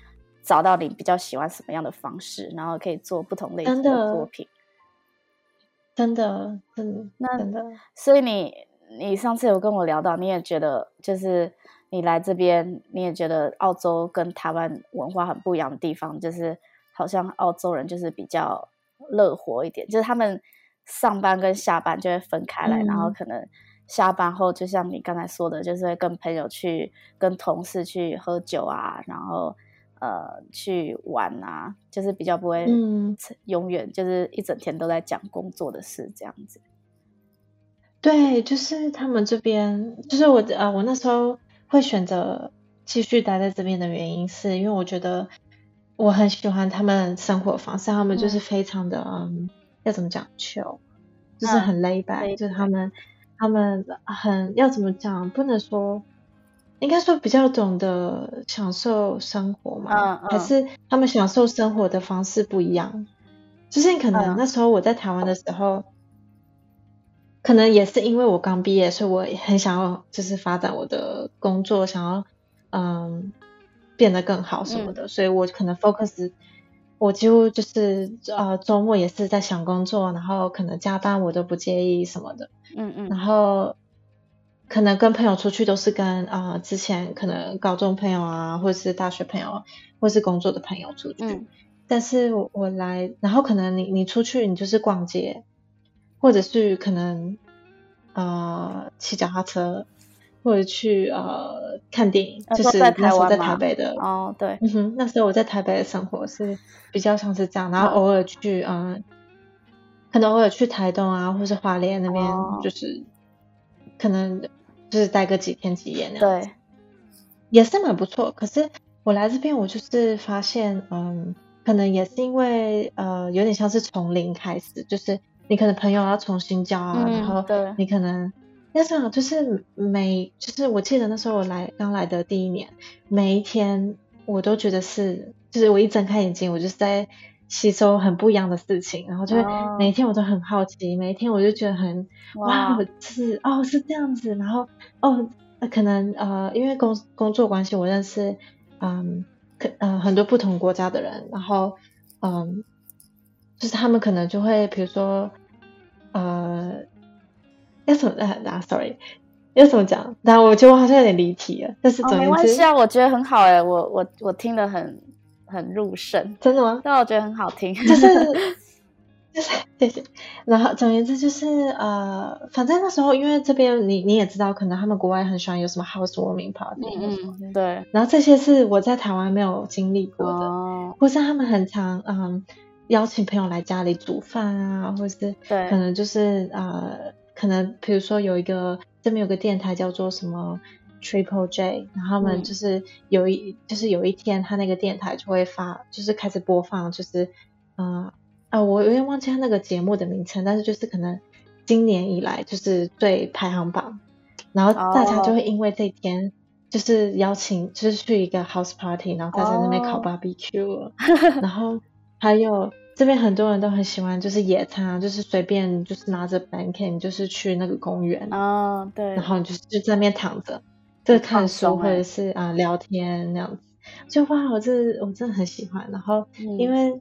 找到你比较喜欢什么样的方式，然后可以做不同类型的作品。真的，真的，那真的。所以你你上次有跟我聊到，你也觉得就是。你来这边，你也觉得澳洲跟台湾文化很不一样的地方，就是好像澳洲人就是比较乐活一点，就是他们上班跟下班就会分开来，嗯、然后可能下班后，就像你刚才说的，就是会跟朋友去、跟同事去喝酒啊，然后呃去玩啊，就是比较不会永远就是一整天都在讲工作的事这样子。对，就是他们这边，就是我呃，我那时候。会选择继续待在这边的原因，是因为我觉得我很喜欢他们生活方式，他们就是非常的嗯，要怎么讲，chill，就是很 laid back，嗯，就是他们他们很要怎么讲，不能说，应该说比较懂得享受生活嘛，嗯嗯，还是他们享受生活的方式不一样，就是可能那时候我在台湾的时候。可能也是因为我刚毕业，所以我很想要就是发展我的工作，想要嗯变得更好什么的，嗯、所以我可能 focus，我几乎就是呃周末也是在想工作，然后可能加班我都不介意什么的，嗯嗯，然后可能跟朋友出去都是跟啊、呃、之前可能高中朋友啊，或者是大学朋友，或是工作的朋友出去，嗯、但是我我来，然后可能你你出去你就是逛街。或者是可能，呃，骑脚踏车，或者去呃看电影，就是那时候在台北的哦，对，嗯哼，那时候我在台北的生活是比较像是这样，然后偶尔去，嗯、呃，可能偶尔去台东啊，或是花莲那边，就是、哦、可能就是待个几天几夜那样，对，也是蛮不错。可是我来这边，我就是发现，嗯，可能也是因为呃，有点像是从零开始，就是。你可能朋友要重新交啊，嗯、然后你可能要想就是每就是我记得那时候我来刚来的第一年，每一天我都觉得是就是我一睁开眼睛，我就是在吸收很不一样的事情，然后就会每一天我都很好奇，哦、每一天我就觉得很哇，哇是哦是这样子，然后哦可能呃因为工工作关系，我认识嗯可呃很多不同国家的人，然后嗯。就是他们可能就会，比如说，呃，要怎么啊，啊？Sorry，要怎么讲？但我觉得我好像有点离题了。但是总之、哦、没关系啊，我觉得很好哎，我我我听得很很入神。真的吗？但我觉得很好听。就是 就是谢谢。然后总言之就是呃，反正那时候因为这边你你也知道，可能他们国外很喜欢有什么 housewarming party，嗯，对。然后这些是我在台湾没有经历过的，哦、或是他们很常嗯。邀请朋友来家里煮饭啊，或是对可能就是呃，可能比如说有一个这边有个电台叫做什么 Triple J，然后他们就是有一、嗯、就是有一天他那个电台就会发，就是开始播放，就是呃啊，我有点忘记他那个节目的名称，但是就是可能今年以来就是最排行榜，然后大家就会因为这一天就是邀请，就是去一个 house party，然后在在那边烤 barbecue，、哦、然后。还有这边很多人都很喜欢，就是野餐，就是随便就是拿着 blanket，就是去那个公园。哦，对，然后就是就在那边躺着，就看书或者是啊聊天那样子，就哇，我这我真的很喜欢。然后因为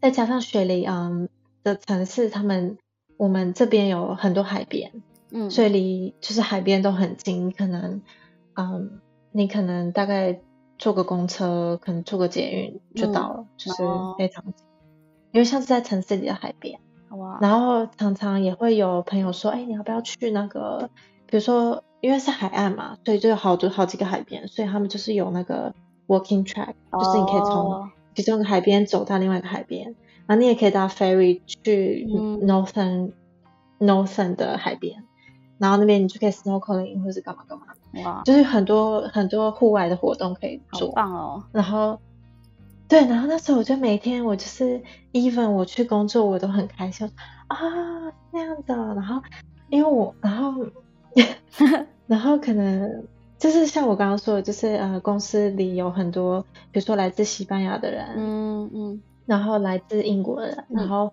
再加上雪梨嗯的城市，他们我们这边有很多海边，嗯，所以离就是海边都很近，可能嗯你可能大概。坐个公车，可能坐个捷运就到了，嗯、就是非常近。因为像是在城市里的海边，哇，然后常常也会有朋友说，哎，你要不要去那个？比如说，因为是海岸嘛，所以就有好多好几个海边，所以他们就是有那个 walking track，就是你可以从其中一个海边走到另外一个海边，然后你也可以搭 ferry 去 northern、嗯、northern 的海边，然后那边你就可以 snorkeling 或是干嘛干嘛，哇，就是很多很多户外的活动可以做，好棒哦，然后。对，然后那时候我就每天我就是 even 我去工作我都很开心啊，那样的，然后因为我然后 然后可能就是像我刚刚说的，就是呃公司里有很多，比如说来自西班牙的人，嗯嗯，然后来自英国的人，嗯、然后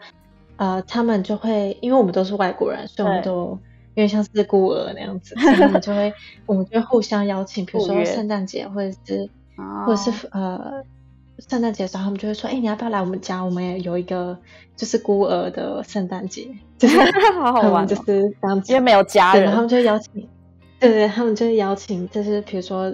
呃他们就会因为我们都是外国人，所以我们都因为像是孤儿那样子，所以他们就会 我们就会互相邀请，比如说圣诞节或者是、哦、或者是呃。圣诞节的时候，他们就会说：“哎、欸，你要不要来我们家？我们也有一个就是孤儿的圣诞节，就 是 好好玩，就是这样子，因为没有家人，他们就邀请，对对，他们就会邀请，就是比如说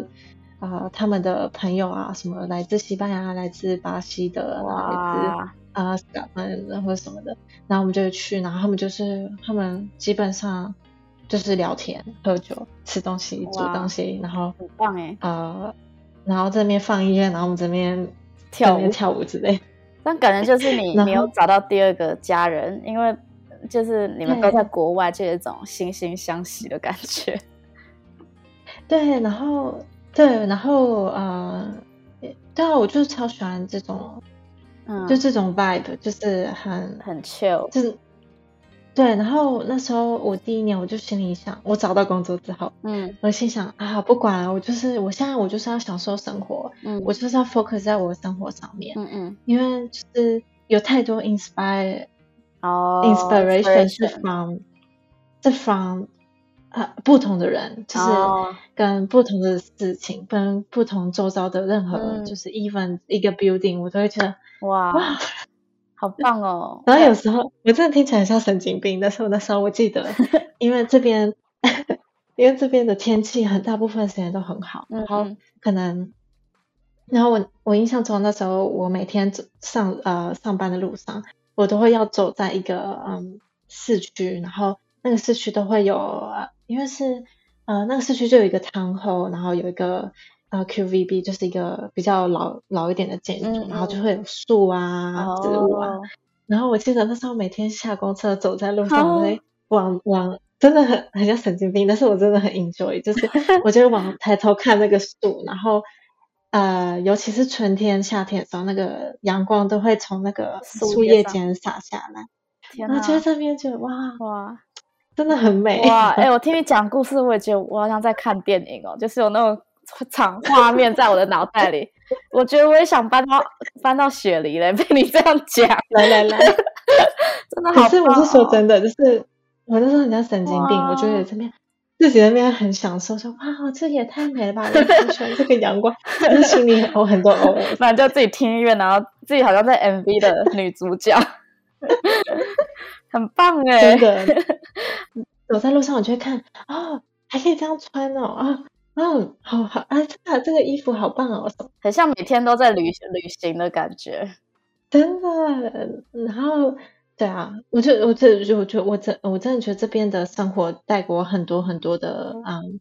啊、呃，他们的朋友啊，什么来自西班牙、来自巴西的，哇。来自啊，港、呃、或者什么的，然后我们就会去，然后他们就是他们基本上就是聊天、喝酒、吃东西、煮东西，然后很棒哎，呃，然后这边放音乐，然后我们这边。跳舞跳舞之类，但感觉就是你没有找到第二个家人，因为就是你们都在国外，就有一种惺惺相惜的感觉。对，然后对，然后呃，对啊，我就是超喜欢这种，嗯，就这种 vibe，就是很很 chill，就是。对，然后那时候我第一年我就心里想，我找到工作之后，嗯，我心想啊，不管了，我就是我现在我就是要享受生活，嗯，我就是要 focus 在我的生活上面，嗯嗯，因为就是有太多 inspire，哦，inspiration 是 from，是 from 啊不同的人，就是跟不同的事情，跟不同周遭的任何，就是 even 一个 building，我都会觉得哇哇。好棒哦！然后有时候我真的听起来像神经病，但是我那时候我记得，因为这边因为这边的天气很大部分时间都很好，然后可能，然后我我印象中那时候我每天走上呃上班的路上，我都会要走在一个嗯市区，然后那个市区都会有，因为是呃那个市区就有一个 town hall，然后有一个。呃，QVB 就是一个比较老老一点的建筑，嗯、然后就会有树啊、哦、植物啊。然后我记得那时候每天下公车走在路上，我会往往真的很很像神经病，但是我真的很 enjoy，就是 我就往抬头看那个树，然后呃，尤其是春天、夏天的时候，那个阳光都会从那个树叶间洒下来，天哪，然后就在这边就哇哇，真的很美哇！哎、欸，我听你讲故事，我也觉得我好像在看电影哦，就是有那种。场画面在我的脑袋里，我觉得我也想搬到搬到雪梨嘞。被你这样讲，来来来，真的好、哦。可是我是说真的，就是我那时候很像神经病。我觉得这边自己那边很享受，说哇，这也太美了吧！我很喜欢这个阳光，就是心里有很多哦。反正就自己听音乐，然后自己好像在 MV 的女主角，很棒哎！真的，走在路上我就会看哦，还可以这样穿哦啊。嗯，好好啊，这个这个衣服好棒哦，很像每天都在旅旅行的感觉，真的。然后，对啊，我就我这就我就我真我真的觉得这边的生活带给我很多很多的嗯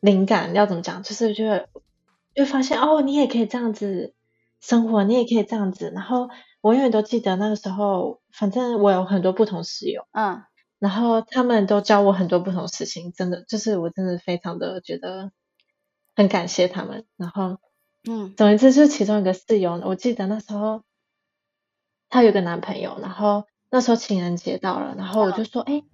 灵感。要怎么讲？就是就就发现哦，你也可以这样子生活，你也可以这样子。然后我永远都记得那个时候，反正我有很多不同室友，嗯。然后他们都教我很多不同的事情，真的就是我真的非常的觉得很感谢他们。然后，嗯，总之就是其中一个室友，我记得那时候她有个男朋友，然后那时候情人节到了，然后我就说，哎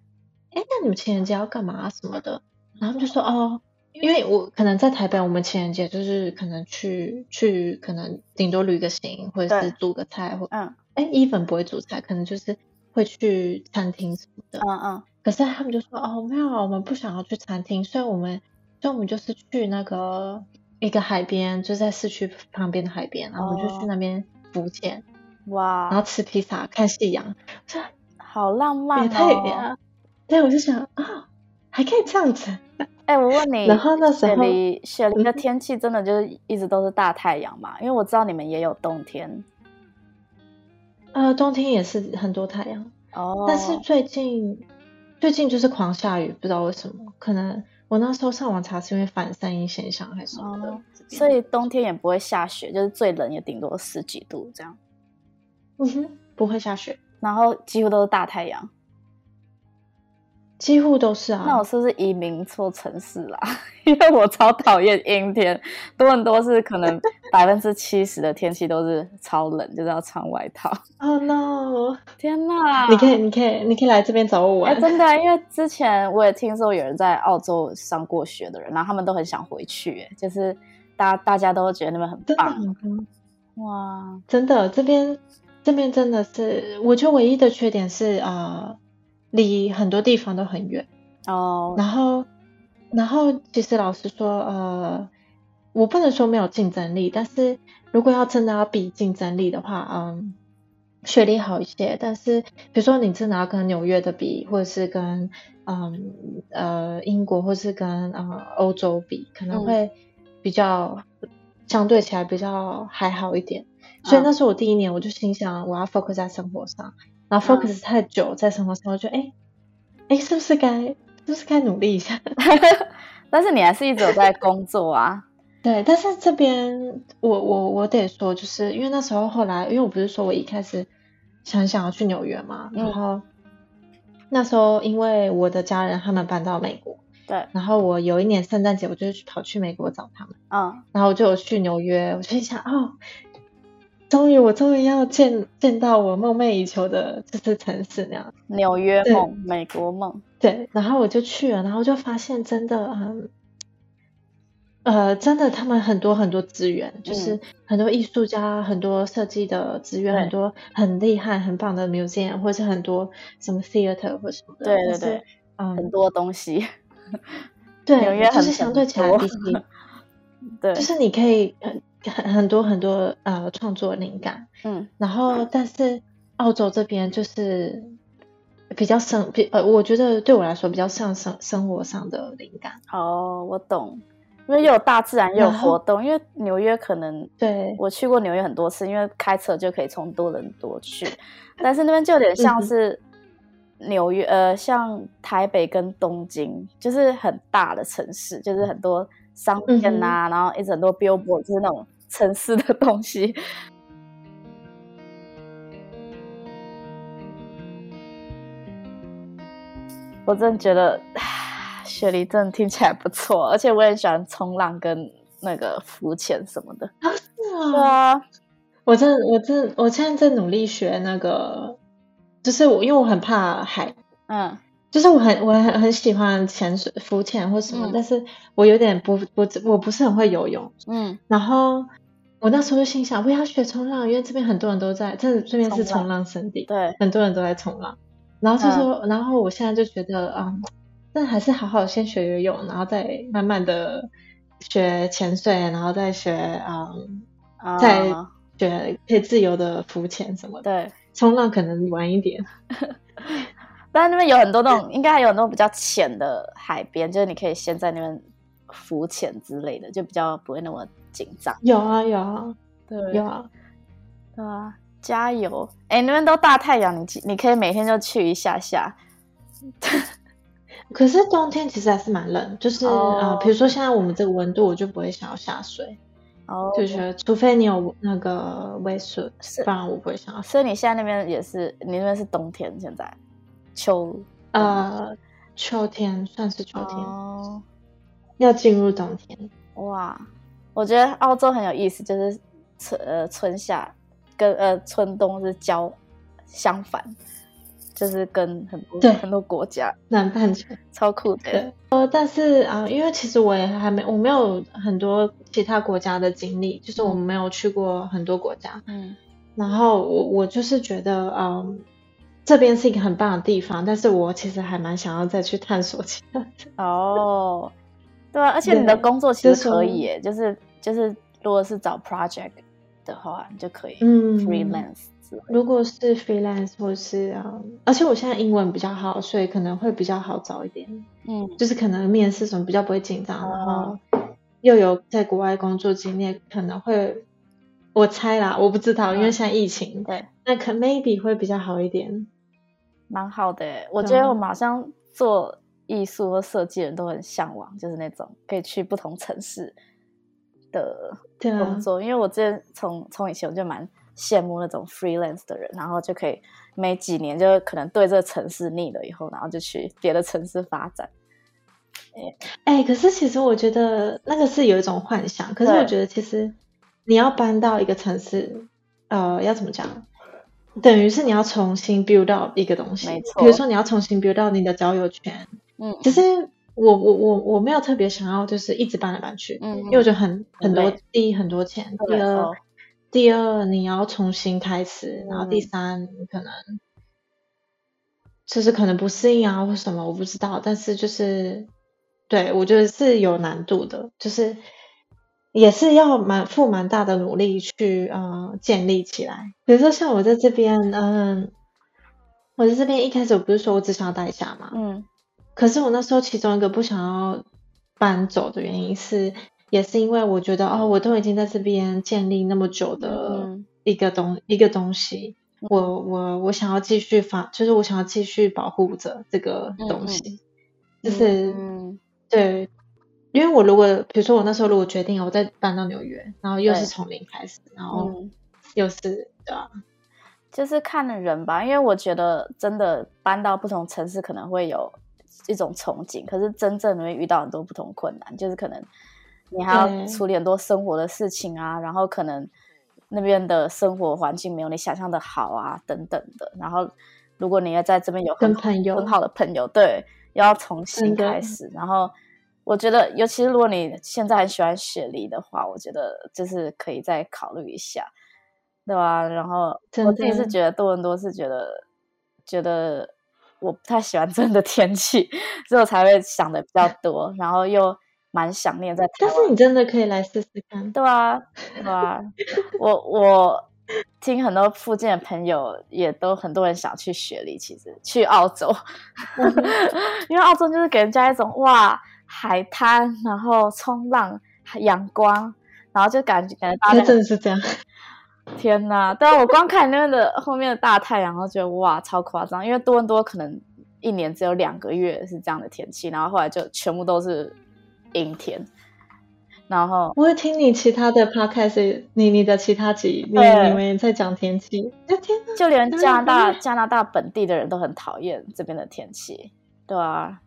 哎、嗯，那你们情人节要干嘛什么的？然后他们就说，哦，因为我可能在台北，我们情人节就是可能去去，可能顶多旅个行，或者是煮个菜，或嗯，哎，一粉不会煮菜，可能就是。会去餐厅什么的，嗯嗯，可是他们就说哦，没有，我们不想要去餐厅，所以我们，所以我们就是去那个一个海边，就在市区旁边的海边，然后我们就去那边浮潜，哇，然后吃披萨，看夕阳，这好浪漫哦，也太，对，我就想啊，还可以这样子，哎、欸，我问你，然后那时候雪梨雪梨的天气真的就是一直都是大太阳嘛？因为我知道你们也有冬天。呃，冬天也是很多太阳哦，但是最近最近就是狂下雨，不知道为什么，可能我那时候上网查是因为反散音现象还是什么的，哦，所以冬天也不会下雪，就是最冷也顶多十几度这样。嗯哼，不会下雪，然后几乎都是大太阳。几乎都是啊，那我是不是移民错城市啦？因为我超讨厌阴天，多伦多是可能 百分之七十的天气都是超冷，就是要穿外套。Oh no！天哪！你可以，你可以，你可以来这边找我玩。欸、真的，因为之前我也听说有人在澳洲上过学的人，然后他们都很想回去，哎，就是大家大家都觉得那边很棒。哇，真的，这边这边真的是，我觉得唯一的缺点是啊。呃离很多地方都很远哦，oh. 然后，然后其实老实说，呃，我不能说没有竞争力，但是如果要真的要比竞争力的话，嗯，学历好一些。但是，比如说你真的要跟纽约的比，或者是跟嗯呃英国，或是跟呃欧洲比，可能会比较、嗯、相对起来比较还好一点。所以那是我第一年，我就心想我要 focus 在生活上。然后 focus 太久在生活上，我觉得哎哎，是不是该是不是该努力一下？但是你还是一直有在工作啊。对，但是这边我我我得说，就是因为那时候后来，因为我不是说我一开始想想要去纽约嘛，然后、嗯、那时候因为我的家人他们搬到美国，对，然后我有一年圣诞节我就跑去美国找他们，嗯，然后我就有去纽约，我就想哦。终于，我终于要见见到我梦寐以求的这座城市那样。纽约梦，美国梦。对，然后我就去了，然后就发现真的，嗯，呃，真的他们很多很多资源，嗯、就是很多艺术家，很多设计的资源，很多很厉害、很棒的 museum，或者是很多什么 theater 或什么的。对对对，嗯，很多东西。对，纽约就是相对起来比较，对，就是你可以。很很多很多呃创作灵感，嗯，然后但是澳洲这边就是比较生比呃，我觉得对我来说比较像生生活上的灵感。哦，我懂，因为又有大自然又有活动，因为纽约可能对。我去过纽约很多次，因为开车就可以从多伦多去，但是那边就有点像是纽约、嗯、呃，像台北跟东京，就是很大的城市，就是很多。商店呐、啊，嗯、然后一直很多 billboard，就是那种城市的东西。我真的觉得雪梨真的听起来不错，而且我也喜欢冲浪跟那个浮潜什么的。啊，是啊，对啊，我真的，我真的，我现在在努力学那个，就是我因为我很怕海，嗯。就是我很我很很喜欢潜水、浮潜或什么，嗯、但是我有点不不我不是很会游泳。嗯，然后我那时候就心想，我要学冲浪，因为这边很多人都在，这这边是冲浪圣地，对，很多人都在冲浪。然后就说，嗯、然后我现在就觉得，啊，那还是好好先学游泳，然后再慢慢的学潜水，然后再学，嗯，哦、再学可以自由的浮潜什么的。对，冲浪可能晚一点。但那边有很多那种，应该还有那种比较浅的海边，就是你可以先在那边浮潜之类的，就比较不会那么紧张。有啊有啊，对，有啊，对啊，加油！哎，那边都大太阳，你你可以每天就去一下下。可是冬天其实还是蛮冷，就是啊、oh. 呃，比如说现在我们这个温度，我就不会想要下水。哦，就是除非你有那个 wetsuit，是不然我不会想要。所以你现在那边也是，你那边是冬天现在。秋。呃，秋天算是秋天，哦、要进入冬天。哇，我觉得澳洲很有意思，就是春呃春夏跟呃春冬是交相反，就是跟很多很多国家。南半球超酷的。呃，但是啊、呃，因为其实我也还没我没有很多其他国家的经历，就是我们没有去过很多国家，嗯，然后我我就是觉得嗯。呃这边是一个很棒的地方，但是我其实还蛮想要再去探索其他的。哦，对啊，而且你的工作其实可以耶，就是就是，如果是找 project 的话，你就可以嗯 freelance。如果是 freelance 或是啊，而且我现在英文比较好，所以可能会比较好找一点。嗯，就是可能面试什么比较不会紧张，嗯、然后又有在国外工作经验，可能会我猜啦，我不知道，嗯、因为现在疫情，对，那可 maybe 会比较好一点。蛮好的，我觉得我们好像做艺术和设计人都很向往，就是那种可以去不同城市的工作。因为我之前从从以前我就蛮羡慕那种 freelance 的人，然后就可以每几年就可能对这个城市腻了以后，然后就去别的城市发展。哎、欸，可是其实我觉得那个是有一种幻想，可是我觉得其实你要搬到一个城市，呃，要怎么讲？等于是你要重新 build up 一个东西，没错。比如说你要重新 build up 你的交友圈。嗯，其实我我我我没有特别想要就是一直搬来搬去，嗯，因为我觉得很很多，第一很多钱，第二第二你要重新开始，然后第三你可能就是可能不适应啊或什么，我不知道，但是就是对我觉得是有难度的，就是。也是要蛮付蛮大的努力去呃建立起来。比如说像我在这边，嗯、呃，我在这边一开始我不是说我只想要待下嘛，嗯，可是我那时候其中一个不想要搬走的原因是，也是因为我觉得哦，我都已经在这边建立那么久的一个东、嗯、一个东西，我我我想要继续发，就是我想要继续保护着这个东西，嗯、就是、嗯、对。因为我如果，比如说我那时候如果决定我再搬到纽约，然后又是从零开始，然后又是对吧？就是看的人吧，因为我觉得真的搬到不同城市可能会有一种憧憬，可是真正会遇到很多不同困难，就是可能你还要处理很多生活的事情啊，然后可能那边的生活环境没有你想象的好啊，等等的。然后如果你要在这边有很朋友很好的朋友，对，要重新开始，然后。我觉得，尤其是如果你现在很喜欢雪梨的话，我觉得就是可以再考虑一下，对吧？然后我自己是觉得多伦多是觉得觉得我不太喜欢这样的天气，所以我才会想的比较多，然后又蛮想念在台湾。但是你真的可以来试试看，对啊，对啊。我我听很多附近的朋友也都很多人想去雪梨，其实去澳洲，因为澳洲就是给人家一种哇。海滩，然后冲浪，阳光，然后就感觉感觉大家真的是这样。天呐，对啊，我光看那边的后面的大太阳，然后觉得哇，超夸张。因为多伦多可能一年只有两个月是这样的天气，然后后来就全部都是阴天。然后我会听你其他的 podcast，你你的其他集，你你们也在讲天气。天，就连加拿大加拿大本地的人都很讨厌这边的天气，对啊。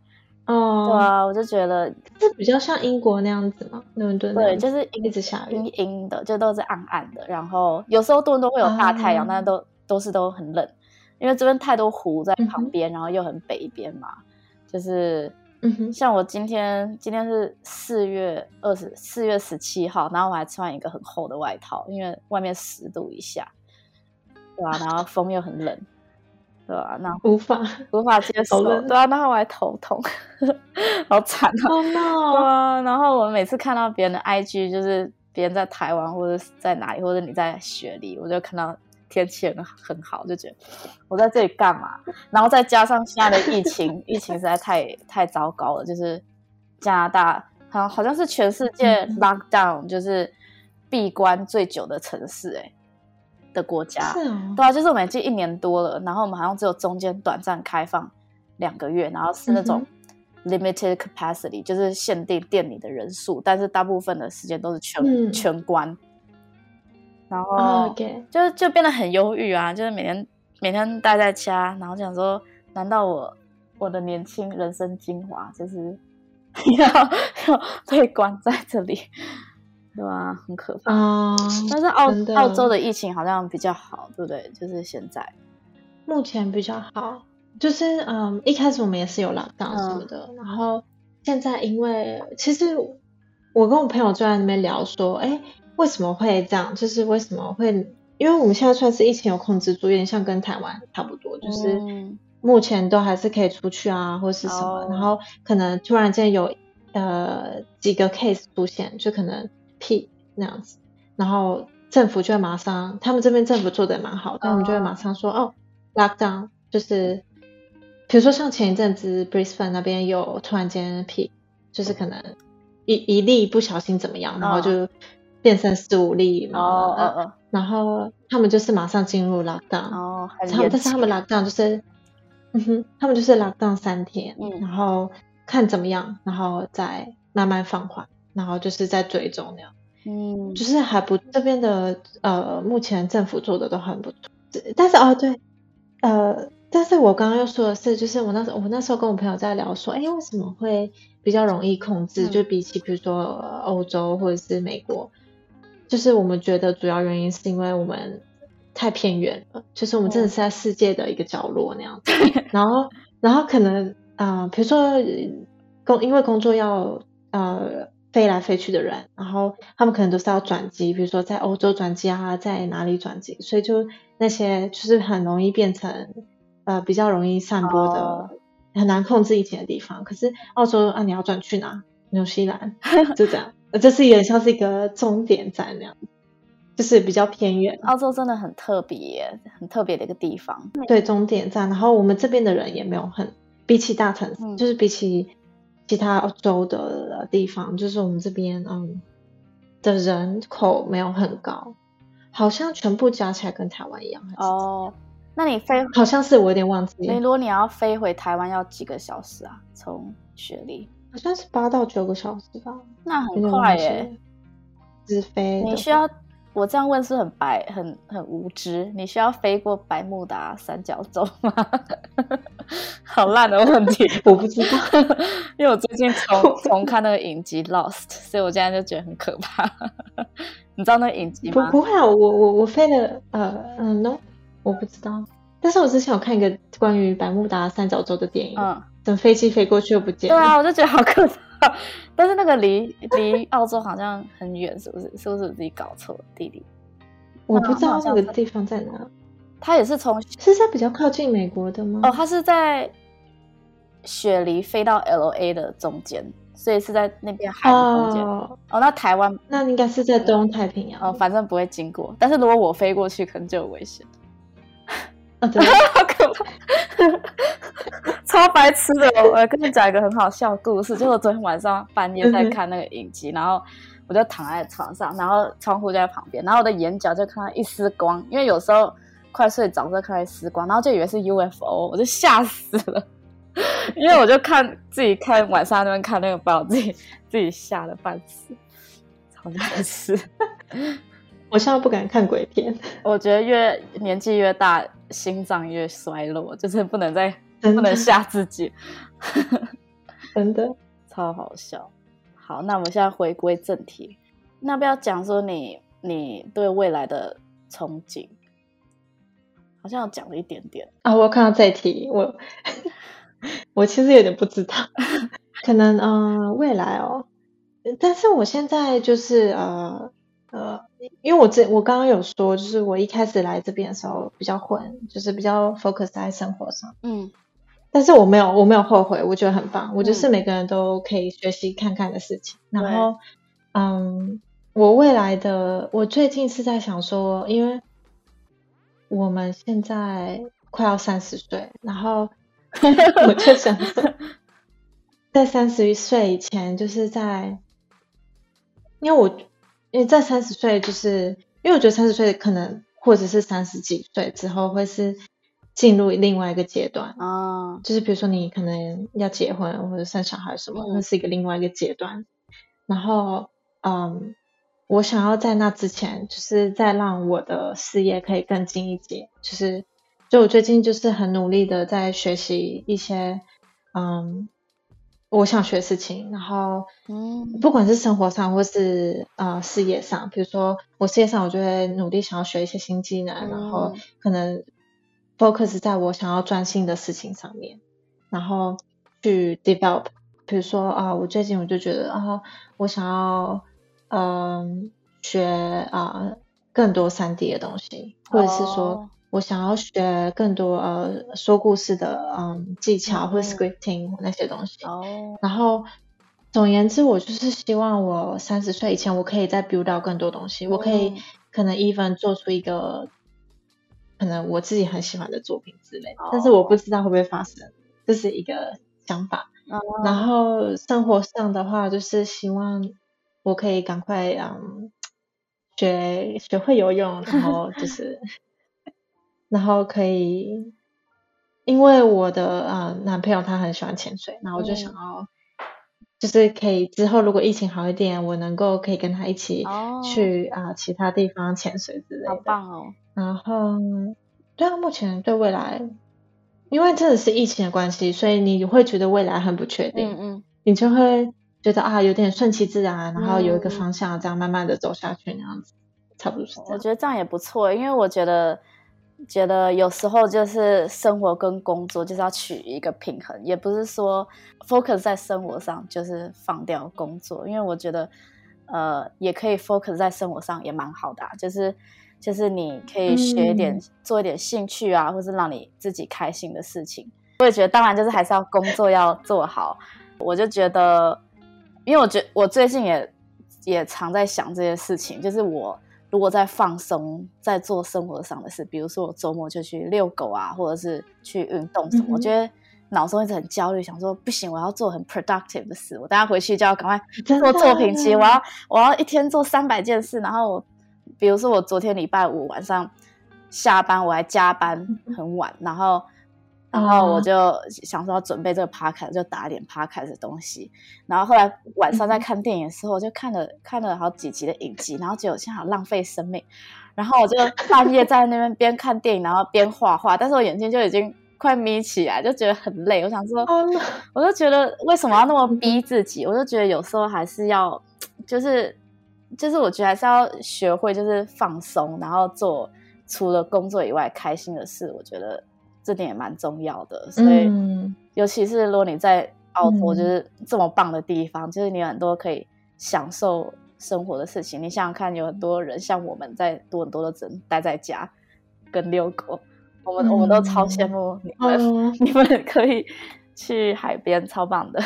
哦，对啊，我就觉得是比较像英国那样子嘛，伦敦对，就是一直下雨，阴阴的，就都是暗暗的。然后有时候多伦多会有大太阳，嗯、但是都都是都很冷，因为这边太多湖在旁边，嗯、然后又很北边嘛。就是，像我今天今天是四月二十四月十七号，然后我还穿一个很厚的外套，因为外面十度以下，对吧、啊？然后风又很冷。对啊，那无法无法接受，对啊，然后我还头痛，好惨啊！Oh no. 对啊，然后我每次看到别人的 IG，就是别人在台湾或者在哪里，或者你在雪梨，我就看到天气很很好，就觉得我在这里干嘛？然后再加上现在的疫情，疫情实在太太糟糕了，就是加拿大好像好像是全世界 lockdown，就是闭关最久的城市，欸，的国家，是哦、对啊，就是我们已经一年多了，然后我们好像只有中间短暂开放两个月，然后是那种 limited capacity，、嗯、就是限定店里的人数，但是大部分的时间都是全、嗯、全关，然后、oh. 就就变得很忧郁啊，就是每天每天待在家，然后想说，难道我我的年轻人生精华就是 要要被关在这里？对啊，很可怕。啊、但是澳澳洲的疫情好像比较好，对不对？就是现在，目前比较好。就是嗯，一开始我们也是有 lockdown 什么的，嗯、然后现在因为其实我跟我朋友就在那边聊说，哎，为什么会这样？就是为什么会？因为我们现在算是疫情有控制住，有点像跟台湾差不多，就是目前都还是可以出去啊，或是什么。哦、然后可能突然间有呃几个 case 出现，就可能。P 那样子，然后政府就会马上，他们这边政府做的也蛮好，那我们就会马上说哦，lockdown，就是比如说像前一阵子 Brisbane 那边有突然间 peak，就是可能一一例不小心怎么样，然后就变成十五例嘛，哦哦哦，然后他们就是马上进入 lockdown，哦，但是他们 lockdown 就是，嗯哼，他们就是 lockdown 三天，嗯，然后看怎么样，然后再慢慢放缓，然后就是在追踪那样。嗯，就是还不这边的呃，目前政府做的都很不错。但是哦，对，呃，但是我刚刚又说的是，就是我那时候我那时候跟我朋友在聊说，哎，为什么会比较容易控制？嗯、就比起比如说欧洲或者是美国，就是我们觉得主要原因是因为我们太偏远了，就是我们真的是在世界的一个角落那样子。嗯、然后，然后可能啊、呃，比如说工因为工作要呃。飞来飞去的人，然后他们可能都是要转机，比如说在欧洲转机啊，在哪里转机，所以就那些就是很容易变成呃比较容易散播的、oh. 很难控制疫情的地方。可是澳洲啊，你要转去哪？纽西兰就这样，这是有点像是一个终点站那样，就是比较偏远。澳洲真的很特别，很特别的一个地方。对，终点站。然后我们这边的人也没有很比起大城市，嗯、就是比起。其他州的地方，就是我们这边，嗯，的人口没有很高，好像全部加起来跟台湾一样。哦，那你飞好像是我有点忘记。如果你要飞回台湾要几个小时啊？从雪梨好像是八到九个小时吧。那很快耶，直飞。你需要。我这样问是很白、很很无知。你需要飞过百慕达三角洲吗？好烂的问题，我不知道，因为我最近重重看那个影集《Lost》，所以我现在就觉得很可怕。你知道那个影集吗？不不会啊，我我我飞了，呃嗯，no，我不知道。但是我之前有看一个关于百慕达三角洲的电影，嗯，等飞机飞过去又不见了。对啊，我就觉得好可怕。但是那个离离澳洲好像很远，是不是？是不是我自己搞错地理？我不知道那个地方在哪。它也是从是在比较靠近美国的吗？哦，它是在雪梨飞到 LA 的中间，所以是在那边海的中间。哦，哦，那台湾那应该是在东太平洋。哦，反正不会经过。但是如果我飞过去，可能就有危险。啊，对，好可怕。超白痴的，我跟你讲一个很好笑的故事，就是我昨天晚上半夜在看那个影集，然后我就躺在床上，然后窗户就在旁边，然后我的眼角就看到一丝光，因为有时候快睡着就看到一丝光，然后就以为是 UFO，我就吓死了，因为我就看自己看晚上那边看那个，把我自己自己吓得半死，超白痴。我现在不敢看鬼片，我觉得越年纪越大，心脏越衰弱，就是不能再。不能吓自己，真的。超好笑。好，那我们现在回归正题，那不要讲说你你对未来的憧憬，好像有讲了一点点。啊。我看到这题，我 我其实有点不知道，可能嗯、呃、未来哦，但是我现在就是呃呃，因为我这我刚刚有说，就是我一开始来这边的时候比较混，就是比较 focus 在生活上，嗯。但是我没有，我没有后悔，我觉得很棒。我就是每个人都可以学习看看的事情。嗯、然后，嗯，我未来的，我最近是在想说，因为我们现在快要三十岁，然后 我就想说，在三十岁以前，就是在，因为我因为在三十岁，就是因为我觉得三十岁可能或者是三十几岁之后会是。进入另外一个阶段啊，就是比如说你可能要结婚或者生小孩什么，那是一个另外一个阶段。然后，嗯，我想要在那之前，就是再让我的事业可以更进一阶。就是，就我最近就是很努力的在学习一些，嗯，我想学的事情。然后，嗯，不管是生活上或是呃事业上，比如说我事业上，我就会努力想要学一些新技能，然后可能。Focus 在我想要专心的事情上面，然后去 develop。比如说啊，我最近我就觉得啊，我想要嗯学啊更多三 D 的东西，或者是说我想要学更多呃说故事的嗯技巧或者 scripting 那些东西。哦。然后总言之，我就是希望我三十岁以前，我可以再 build 到更多东西，我可以可能 even 做出一个可能我自己很喜欢的作品之类，哦、但是我不知道会不会发生，这是一个想法。哦、然后生活上的话，就是希望我可以赶快嗯学学会游泳，然后就 是然后可以，因为我的呃男朋友他很喜欢潜水，然后我就想要。嗯就是可以之后如果疫情好一点，我能够可以跟他一起去啊、oh. 呃、其他地方潜水之类的。好棒哦！然后，对啊，目前对未来，因为真的是疫情的关系，所以你会觉得未来很不确定。嗯嗯。你就会觉得啊，有点顺其自然，然后有一个方向，这样慢慢的走下去那样子，嗯、差不多是这样。我觉得这样也不错，因为我觉得。觉得有时候就是生活跟工作就是要取一个平衡，也不是说 focus 在生活上就是放掉工作，因为我觉得呃也可以 focus 在生活上也蛮好的啊，就是就是你可以学一点、嗯、做一点兴趣啊，或是让你自己开心的事情。我也觉得当然就是还是要工作要做好，我就觉得，因为我觉得我最近也也常在想这些事情，就是我。如果在放松，在做生活上的事，比如说我周末就去遛狗啊，或者是去运动什么，嗯、我觉得脑中一直很焦虑，想说不行，我要做很 productive 的事，我等下回去就要赶快做作品集，我要我要一天做三百件事，然后我，比如说我昨天礼拜五晚上下班，我还加班很晚，然后。然后我就想说要准备这个 podcast，就打一点 podcast 的东西。然后后来晚上在看电影的时候，我就看了看了好几集的影集，然后结果现在好浪费生命。然后我就半夜在那边边看电影，然后边画画，但是我眼睛就已经快眯起来，就觉得很累。我想说，我就觉得为什么要那么逼自己？我就觉得有时候还是要，就是就是我觉得还是要学会就是放松，然后做除了工作以外开心的事。我觉得。这点也蛮重要的，所以、嗯、尤其是如果你在澳洲，就是这么棒的地方，嗯、就是你有很多可以享受生活的事情。你想想看，有很多人像我们在多伦多都只能待在家跟遛狗，我们、嗯、我们都超羡慕你们，嗯、你们可以去海边，超棒的。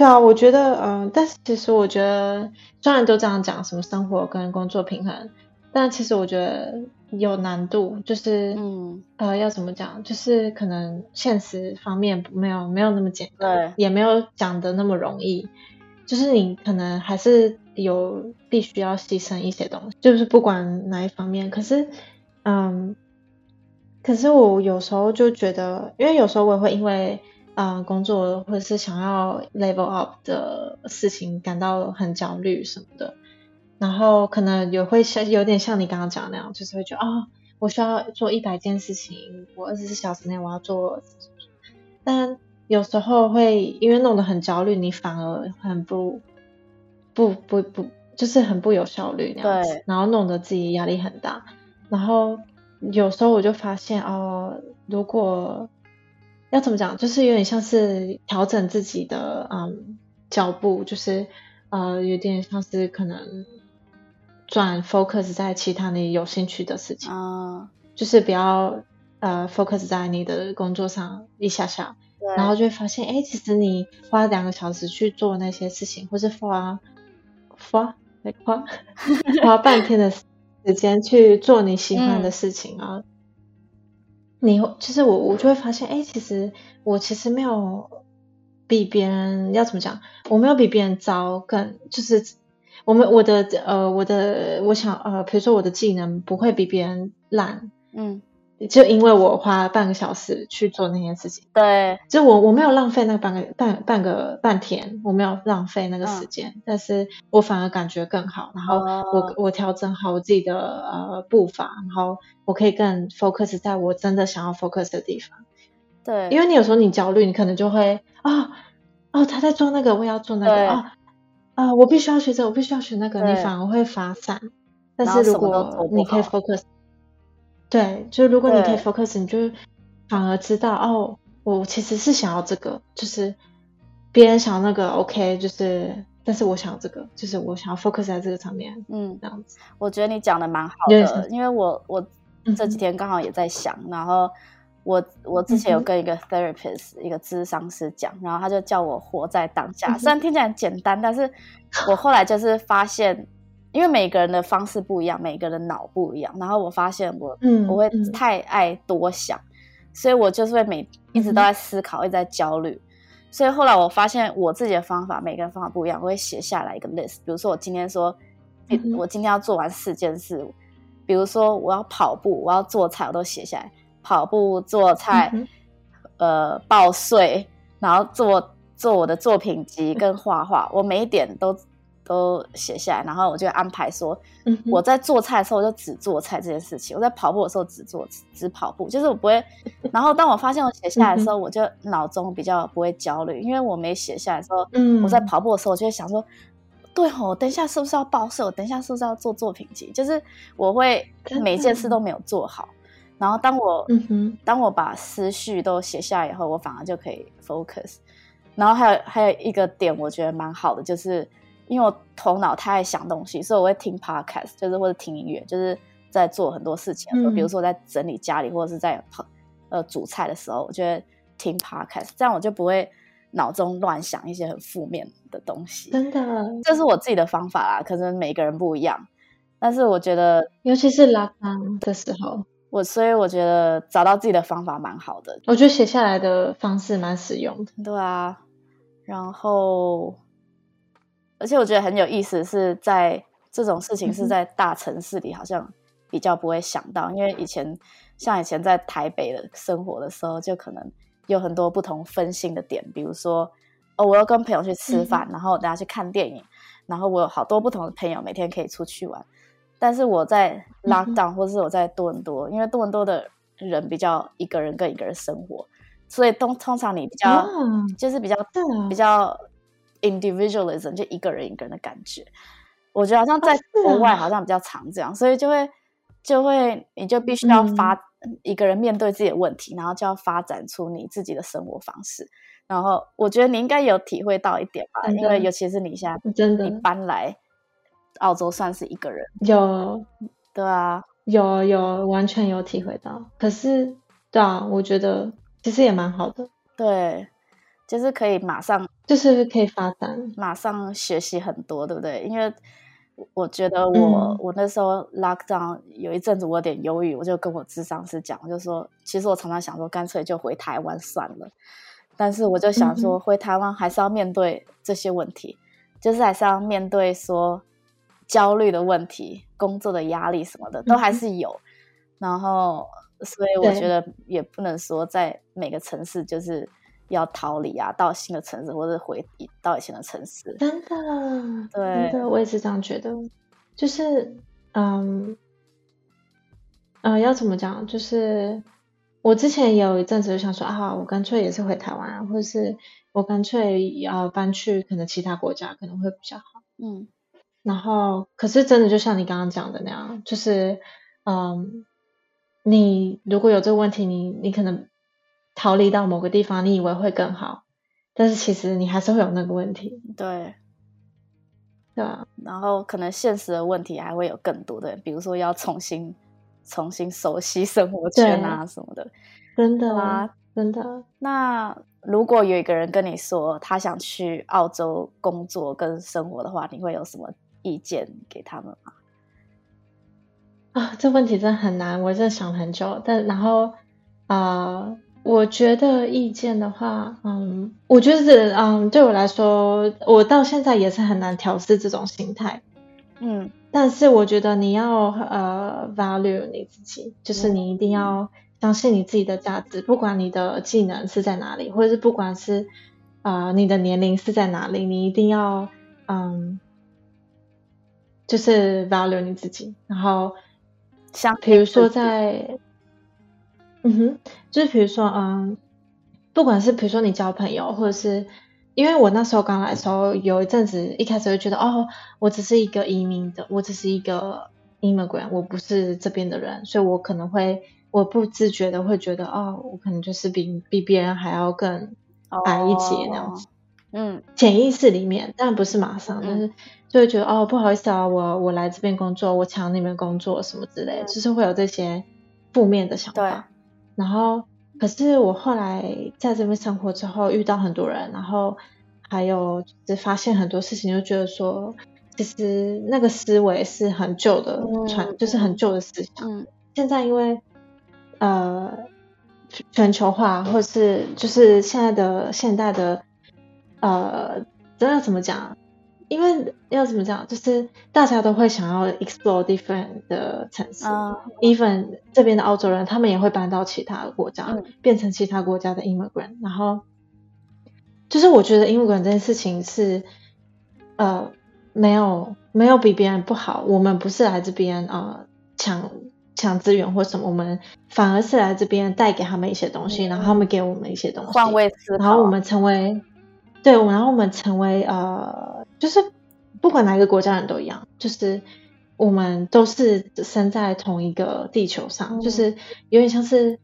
对啊，我觉得，嗯、呃，但是其实我觉得，虽然都这样讲，什么生活跟工作平衡，但其实我觉得。有难度，就是，嗯，呃，要怎么讲？就是可能现实方面没有没有那么简单，对，也没有讲的那么容易。就是你可能还是有必须要牺牲一些东西，就是不管哪一方面。可是，嗯，可是我有时候就觉得，因为有时候我也会因为，嗯、呃，工作或者是想要 level up 的事情感到很焦虑什么的。然后可能也会像有点像你刚刚讲的那样，就是会觉得啊、哦，我需要做一百件事情，我二十四小时内我要做。但有时候会因为弄得很焦虑，你反而很不不不不，就是很不有效率那样子，然后弄得自己压力很大。然后有时候我就发现哦，如果要怎么讲，就是有点像是调整自己的嗯脚步，就是呃有点像是可能。转 focus 在其他你有兴趣的事情，uh, 就是不要呃 focus 在你的工作上一下下，然后就会发现，哎，其实你花两个小时去做那些事情，或是花花花 花半天的时间去做你喜欢的事情啊，嗯、你其实我我就会发现，哎，其实我其实没有比别人要怎么讲，我没有比别人糟，更就是。我们我的呃我的我想呃比如说我的技能不会比别人烂，嗯，就因为我花半个小时去做那件事情，对，就我我没有浪费那个半个半半个半天，我没有浪费那个时间，嗯、但是我反而感觉更好，然后我、哦、我调整好我自己的呃步伐，然后我可以更 focus 在我真的想要 focus 的地方，对，因为你有时候你焦虑，你可能就会啊哦，哦他在做那个，我也要做那个啊。哦啊、呃，我必须要学这，我必须要学那个，你反而会发散。但是如果你可以 focus，对，就如果你可以 focus，你就反而知道哦，我其实是想要这个，就是别人想要那个 OK，就是，但是我想要这个，就是我想要 focus 在这个上面。嗯，这样子，我觉得你讲的蛮好的，因为我我这几天刚好也在想，嗯、然后。我我之前有跟一个 therapist、嗯、一个咨商师讲，然后他就叫我活在当下。嗯、虽然听起来很简单，但是我后来就是发现，因为每个人的方式不一样，每个人的脑不一样。然后我发现我，嗯，我会太爱多想，嗯、所以我就是会每一直都在思考，嗯、一直在焦虑。所以后来我发现我自己的方法，每个人方法不一样，我会写下来一个 list。比如说我今天说，嗯、我今天要做完四件事，比如说我要跑步，我要做菜，我都写下来。跑步、做菜，嗯、呃，报税，然后做做我的作品集跟画画，我每一点都。都写下来，然后我就安排说，我在做菜的时候我就只做菜这件事情，我在跑步的时候只做只跑步，就是我不会。然后当我发现我写下来的时候，我就脑中比较不会焦虑，因为我没写下来的时候，我在跑步的时候我就会想说，对哦，我等一下是不是要报社？我等一下是不是要做作品集？就是我会每件事都没有做好。然后当我当我把思绪都写下来以后，我反而就可以 focus。然后还有还有一个点，我觉得蛮好的，就是。因为我头脑太爱想东西，所以我会听 podcast，就是或者听音乐，就是在做很多事情的时候，嗯、比如说我在整理家里或者是在呃煮菜的时候，我就会听 podcast，这样我就不会脑中乱想一些很负面的东西。真的，这是我自己的方法啦，可能每个人不一样。但是我觉得，尤其是 lockdown 的时候，我所以我觉得找到自己的方法蛮好的。我觉得写下来的方式蛮实用的。对啊，然后。而且我觉得很有意思，是在这种事情是在大城市里，好像比较不会想到，因为以前像以前在台北的生活的时候，就可能有很多不同分心的点，比如说哦，我要跟朋友去吃饭，然后大家去看电影，然后我有好多不同的朋友，每天可以出去玩。但是我在 lockdown 或是我在多伦多，因为多伦多的人比较一个人跟一个人生活，所以通通常你比较就是比较比较。Individualism 就一个人一个人的感觉，我觉得好像在国外好像比较常这样，所以就会就会你就必须要发一个人面对自己的问题，然后就要发展出你自己的生活方式。然后我觉得你应该有体会到一点吧，因为尤其是你现在真的。你搬来澳洲算是一个人，有。对啊，有有完全有体会到。可是对啊，我觉得其实也蛮好的，对。就是可以马上，就是可以发展，马上学习很多，对不对？因为我觉得我、嗯、我那时候 lockdown 有一阵子我有点忧郁，我就跟我智商师讲，我就说，其实我常常想说，干脆就回台湾算了。但是我就想说，回台湾还是要面对这些问题，嗯、就是还是要面对说焦虑的问题、工作的压力什么的，都还是有。嗯、然后，所以我觉得也不能说在每个城市就是。要逃离啊，到新的城市，或者回到以前的城市。真的，对，真的，我也是这样觉得。就是，嗯，呃，要怎么讲？就是我之前也有一阵子就想说啊，我干脆也是回台湾啊，或者是我干脆要搬去可能其他国家，可能会比较好。嗯。然后，可是真的就像你刚刚讲的那样，就是，嗯，你如果有这个问题，你你可能。逃离到某个地方，你以为会更好，但是其实你还是会有那个问题。对，对啊。然后可能现实的问题还会有更多的，比如说要重新重新熟悉生活圈啊什么的。真的啊，真的。那如果有一个人跟你说他想去澳洲工作跟生活的话，你会有什么意见给他们吗？啊，这问题真的很难，我真的想很久。但然后啊。呃我觉得意见的话，嗯，我觉得，嗯，对我来说，我到现在也是很难调试这种心态，嗯，但是我觉得你要呃 value 你自己，就是你一定要相信你自己的价值，不管你的技能是在哪里，或者是不管是呃你的年龄是在哪里，你一定要嗯，就是 value 你自己，然后像比如说在。嗯哼，就是比如说，嗯，不管是比如说你交朋友，或者是因为我那时候刚来的时候，有一阵子一开始会觉得，哦，我只是一个移民的，我只是一个 immigrant，我不是这边的人，所以我可能会，我不自觉的会觉得，哦，我可能就是比比别人还要更矮一截那样子，嗯，潜意识里面，但不是马上，但是就会觉得，哦，不好意思啊，我我来这边工作，我抢你们工作什么之类，就是会有这些负面的想法。然后，可是我后来在这边生活之后，遇到很多人，然后还有就是发现很多事情，就觉得说，其实那个思维是很旧的传，嗯、就是很旧的思想。嗯、现在因为呃全球化，或是就是现在的现代的呃，真的怎么讲？因为要怎么讲，就是大家都会想要 explore different 的城市。嗯、even 这边的澳洲人，他们也会搬到其他的国家，嗯、变成其他国家的 immigrant。然后，就是我觉得 immigrant 这件事情是呃。没有没有比别人不好，我们不是来这边啊抢抢资源或什么，我们反而是来这边带给他们一些东西，嗯、然后他们给我们一些东西，换位思考，然后我们成为对，然后我们成为呃，就是不管哪个国家人都一样，就是我们都是生在同一个地球上，嗯、就是有点像是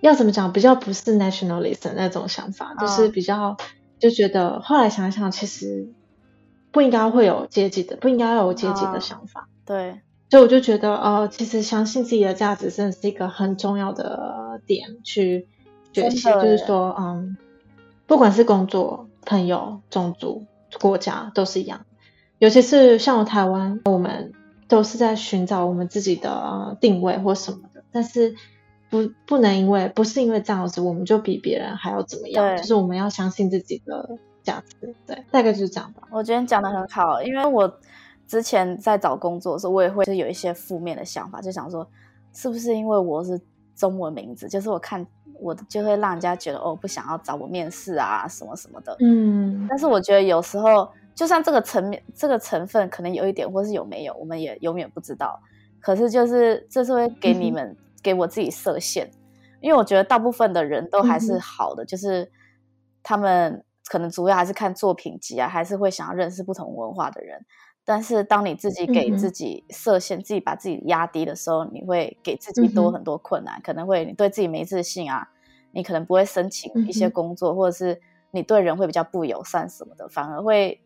要怎么讲，比较不是 nationalism 那种想法，嗯、就是比较就觉得后来想想，其实。不应该会有阶级的，不应该有阶级的想法。Oh, 对，所以我就觉得，呃，其实相信自己的价值真的是一个很重要的点去学习。就是说，嗯，不管是工作、朋友、种族、国家都是一样。尤其是像台湾，我们都是在寻找我们自己的定位或什么的。但是不不能因为不是因为这样子，我们就比别人还要怎么样？对就是我们要相信自己的。价值对，大概就是这样吧。我觉得讲的很好，因为我之前在找工作的时候，我也会是有一些负面的想法，就想说，是不是因为我是中文名字，就是我看我就会让人家觉得哦，不想要找我面试啊，什么什么的。嗯。但是我觉得有时候，就算这个层面、这个成分可能有一点，或是有没有，我们也永远不知道。可是就是这是会给你们、嗯、给我自己设限，因为我觉得大部分的人都还是好的，嗯、就是他们。可能主要还是看作品集啊，还是会想要认识不同文化的人。但是当你自己给自己设限，嗯、自己把自己压低的时候，你会给自己多很多困难，嗯、可能会你对自己没自信啊，你可能不会申请一些工作，嗯、或者是你对人会比较不友善什么的，反而会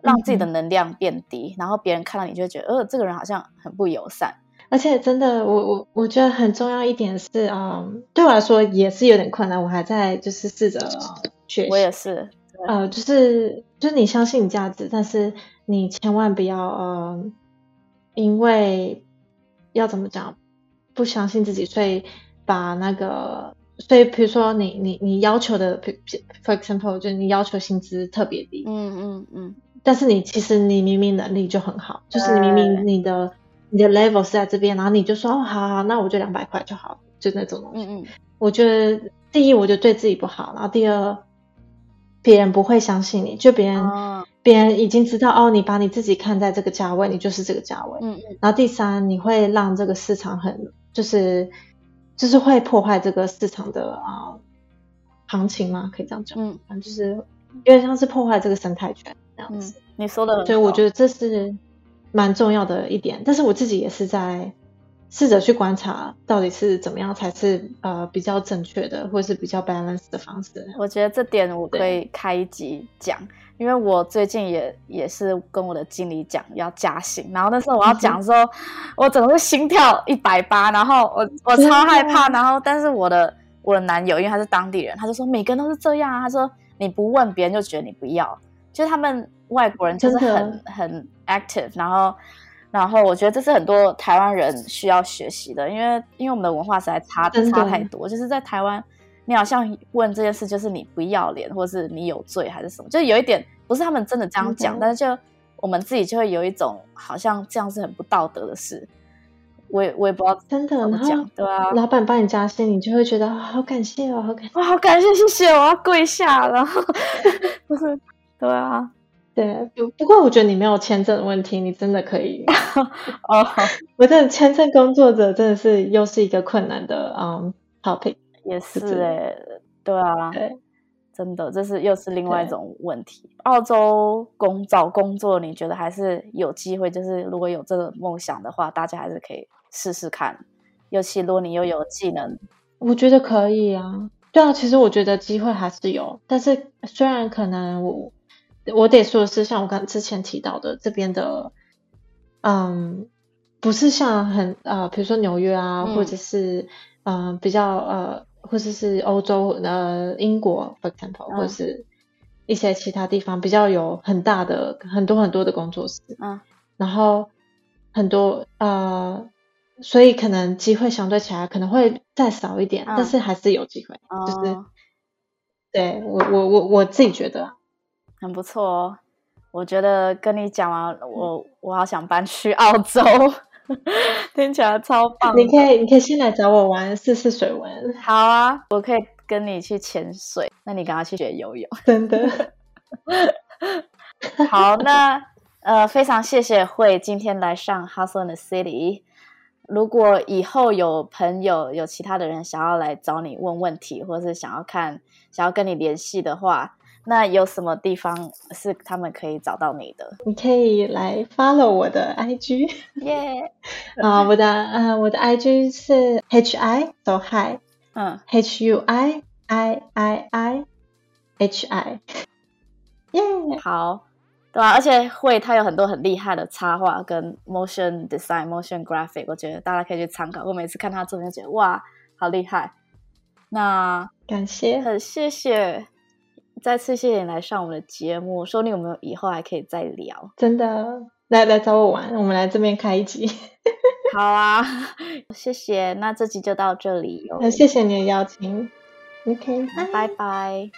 让自己的能量变低，嗯、然后别人看到你就会觉得，呃，这个人好像很不友善。而且真的，我我我觉得很重要一点是啊、嗯，对我来说也是有点困难，我还在就是试着。我也是，呃，就是就是你相信你价值，但是你千万不要呃，因为要怎么讲，不相信自己，所以把那个，所以比如说你你你要求的，for example，就是你要求薪资特别低，嗯嗯嗯，但是你其实你明明能力就很好，就是你明明你的你的 level 是在这边，然后你就说哦，好好，那我就两百块就好，就那种东西。嗯嗯，我觉得第一，我就对自己不好，然后第二。别人不会相信你，就别人，别、哦、人已经知道哦，你把你自己看在这个价位，你就是这个价位。嗯嗯。然后第三，你会让这个市场很，就是，就是会破坏这个市场的啊、呃、行情吗？可以这样讲。嗯。反正就是有点像是破坏这个生态圈这样子。嗯、你说的。所以我觉得这是蛮重要的一点，但是我自己也是在。试着去观察到底是怎么样才是呃比较正确的，或是比较 balance 的方式。我觉得这点我可以开一集讲，对因为我最近也也是跟我的经理讲要加薪，然后那时候我要讲的时候，嗯、我整个心跳一百八，然后我我超害怕，然后但是我的我的男友因为他是当地人，他就说每个人都是这样啊，他说你不问别人就觉得你不要，就是他们外国人就是很很 active，然后。然后我觉得这是很多台湾人需要学习的，因为因为我们的文化实在差差太多。就是在台湾，你好像问这件事，就是你不要脸，或是你有罪还是什么，就有一点不是他们真的这样讲，但是就我们自己就会有一种好像这样是很不道德的事。我也我也不知道真的怎么讲，对啊，老板帮你加薪，你就会觉得好感谢哦，好感谢，好感谢，谢谢，我要跪下，然后不是，对啊。对，不不过我觉得你没有签证的问题，你真的可以。哦，我觉得签证工作者真的是又是一个困难的嗯 topic，也是哎，对啊，对，真的这是又是另外一种问题。澳洲工找工作，你觉得还是有机会？就是如果有这个梦想的话，大家还是可以试试看。尤其如果你又有技能，我觉得可以啊。对啊，其实我觉得机会还是有，但是虽然可能我。我得说的是，像我刚之前提到的，这边的，嗯，不是像很呃，比如说纽约啊，嗯、或者是嗯、呃，比较呃，或者是欧洲呃，英国，for example，、嗯、或者是一些其他地方比较有很大的很多很多的工作室，嗯，然后很多呃，所以可能机会相对起来可能会再少一点，嗯、但是还是有机会，哦、就是对我我我我自己觉得。很不错哦。我觉得跟你讲完，我我好想搬去澳洲，听起来超棒。你可以你可以先来找我玩试试水温。好啊，我可以跟你去潜水，那你赶快去学游泳。真的。好，那呃，非常谢谢慧今天来上 Hustle in the City。如果以后有朋友有其他的人想要来找你问问题，或者是想要看想要跟你联系的话。那有什么地方是他们可以找到你的？你可以来 follow 我的 IG，耶！啊，我的呃，我的 IG 是 H I so hi，嗯，H U I I I I H I，耶！好，对啊，而且会他有很多很厉害的插画跟 motion design、motion graphic，我觉得大家可以去参考。我每次看他作品，就觉得哇，好厉害！那感谢，很谢谢。再次谢谢你来上我们的节目，说不定我们以后还可以再聊？真的，来来找我玩，我们来这边开一集。好啊，谢谢，那这集就到这里哦。那谢谢你的邀请，OK，拜拜。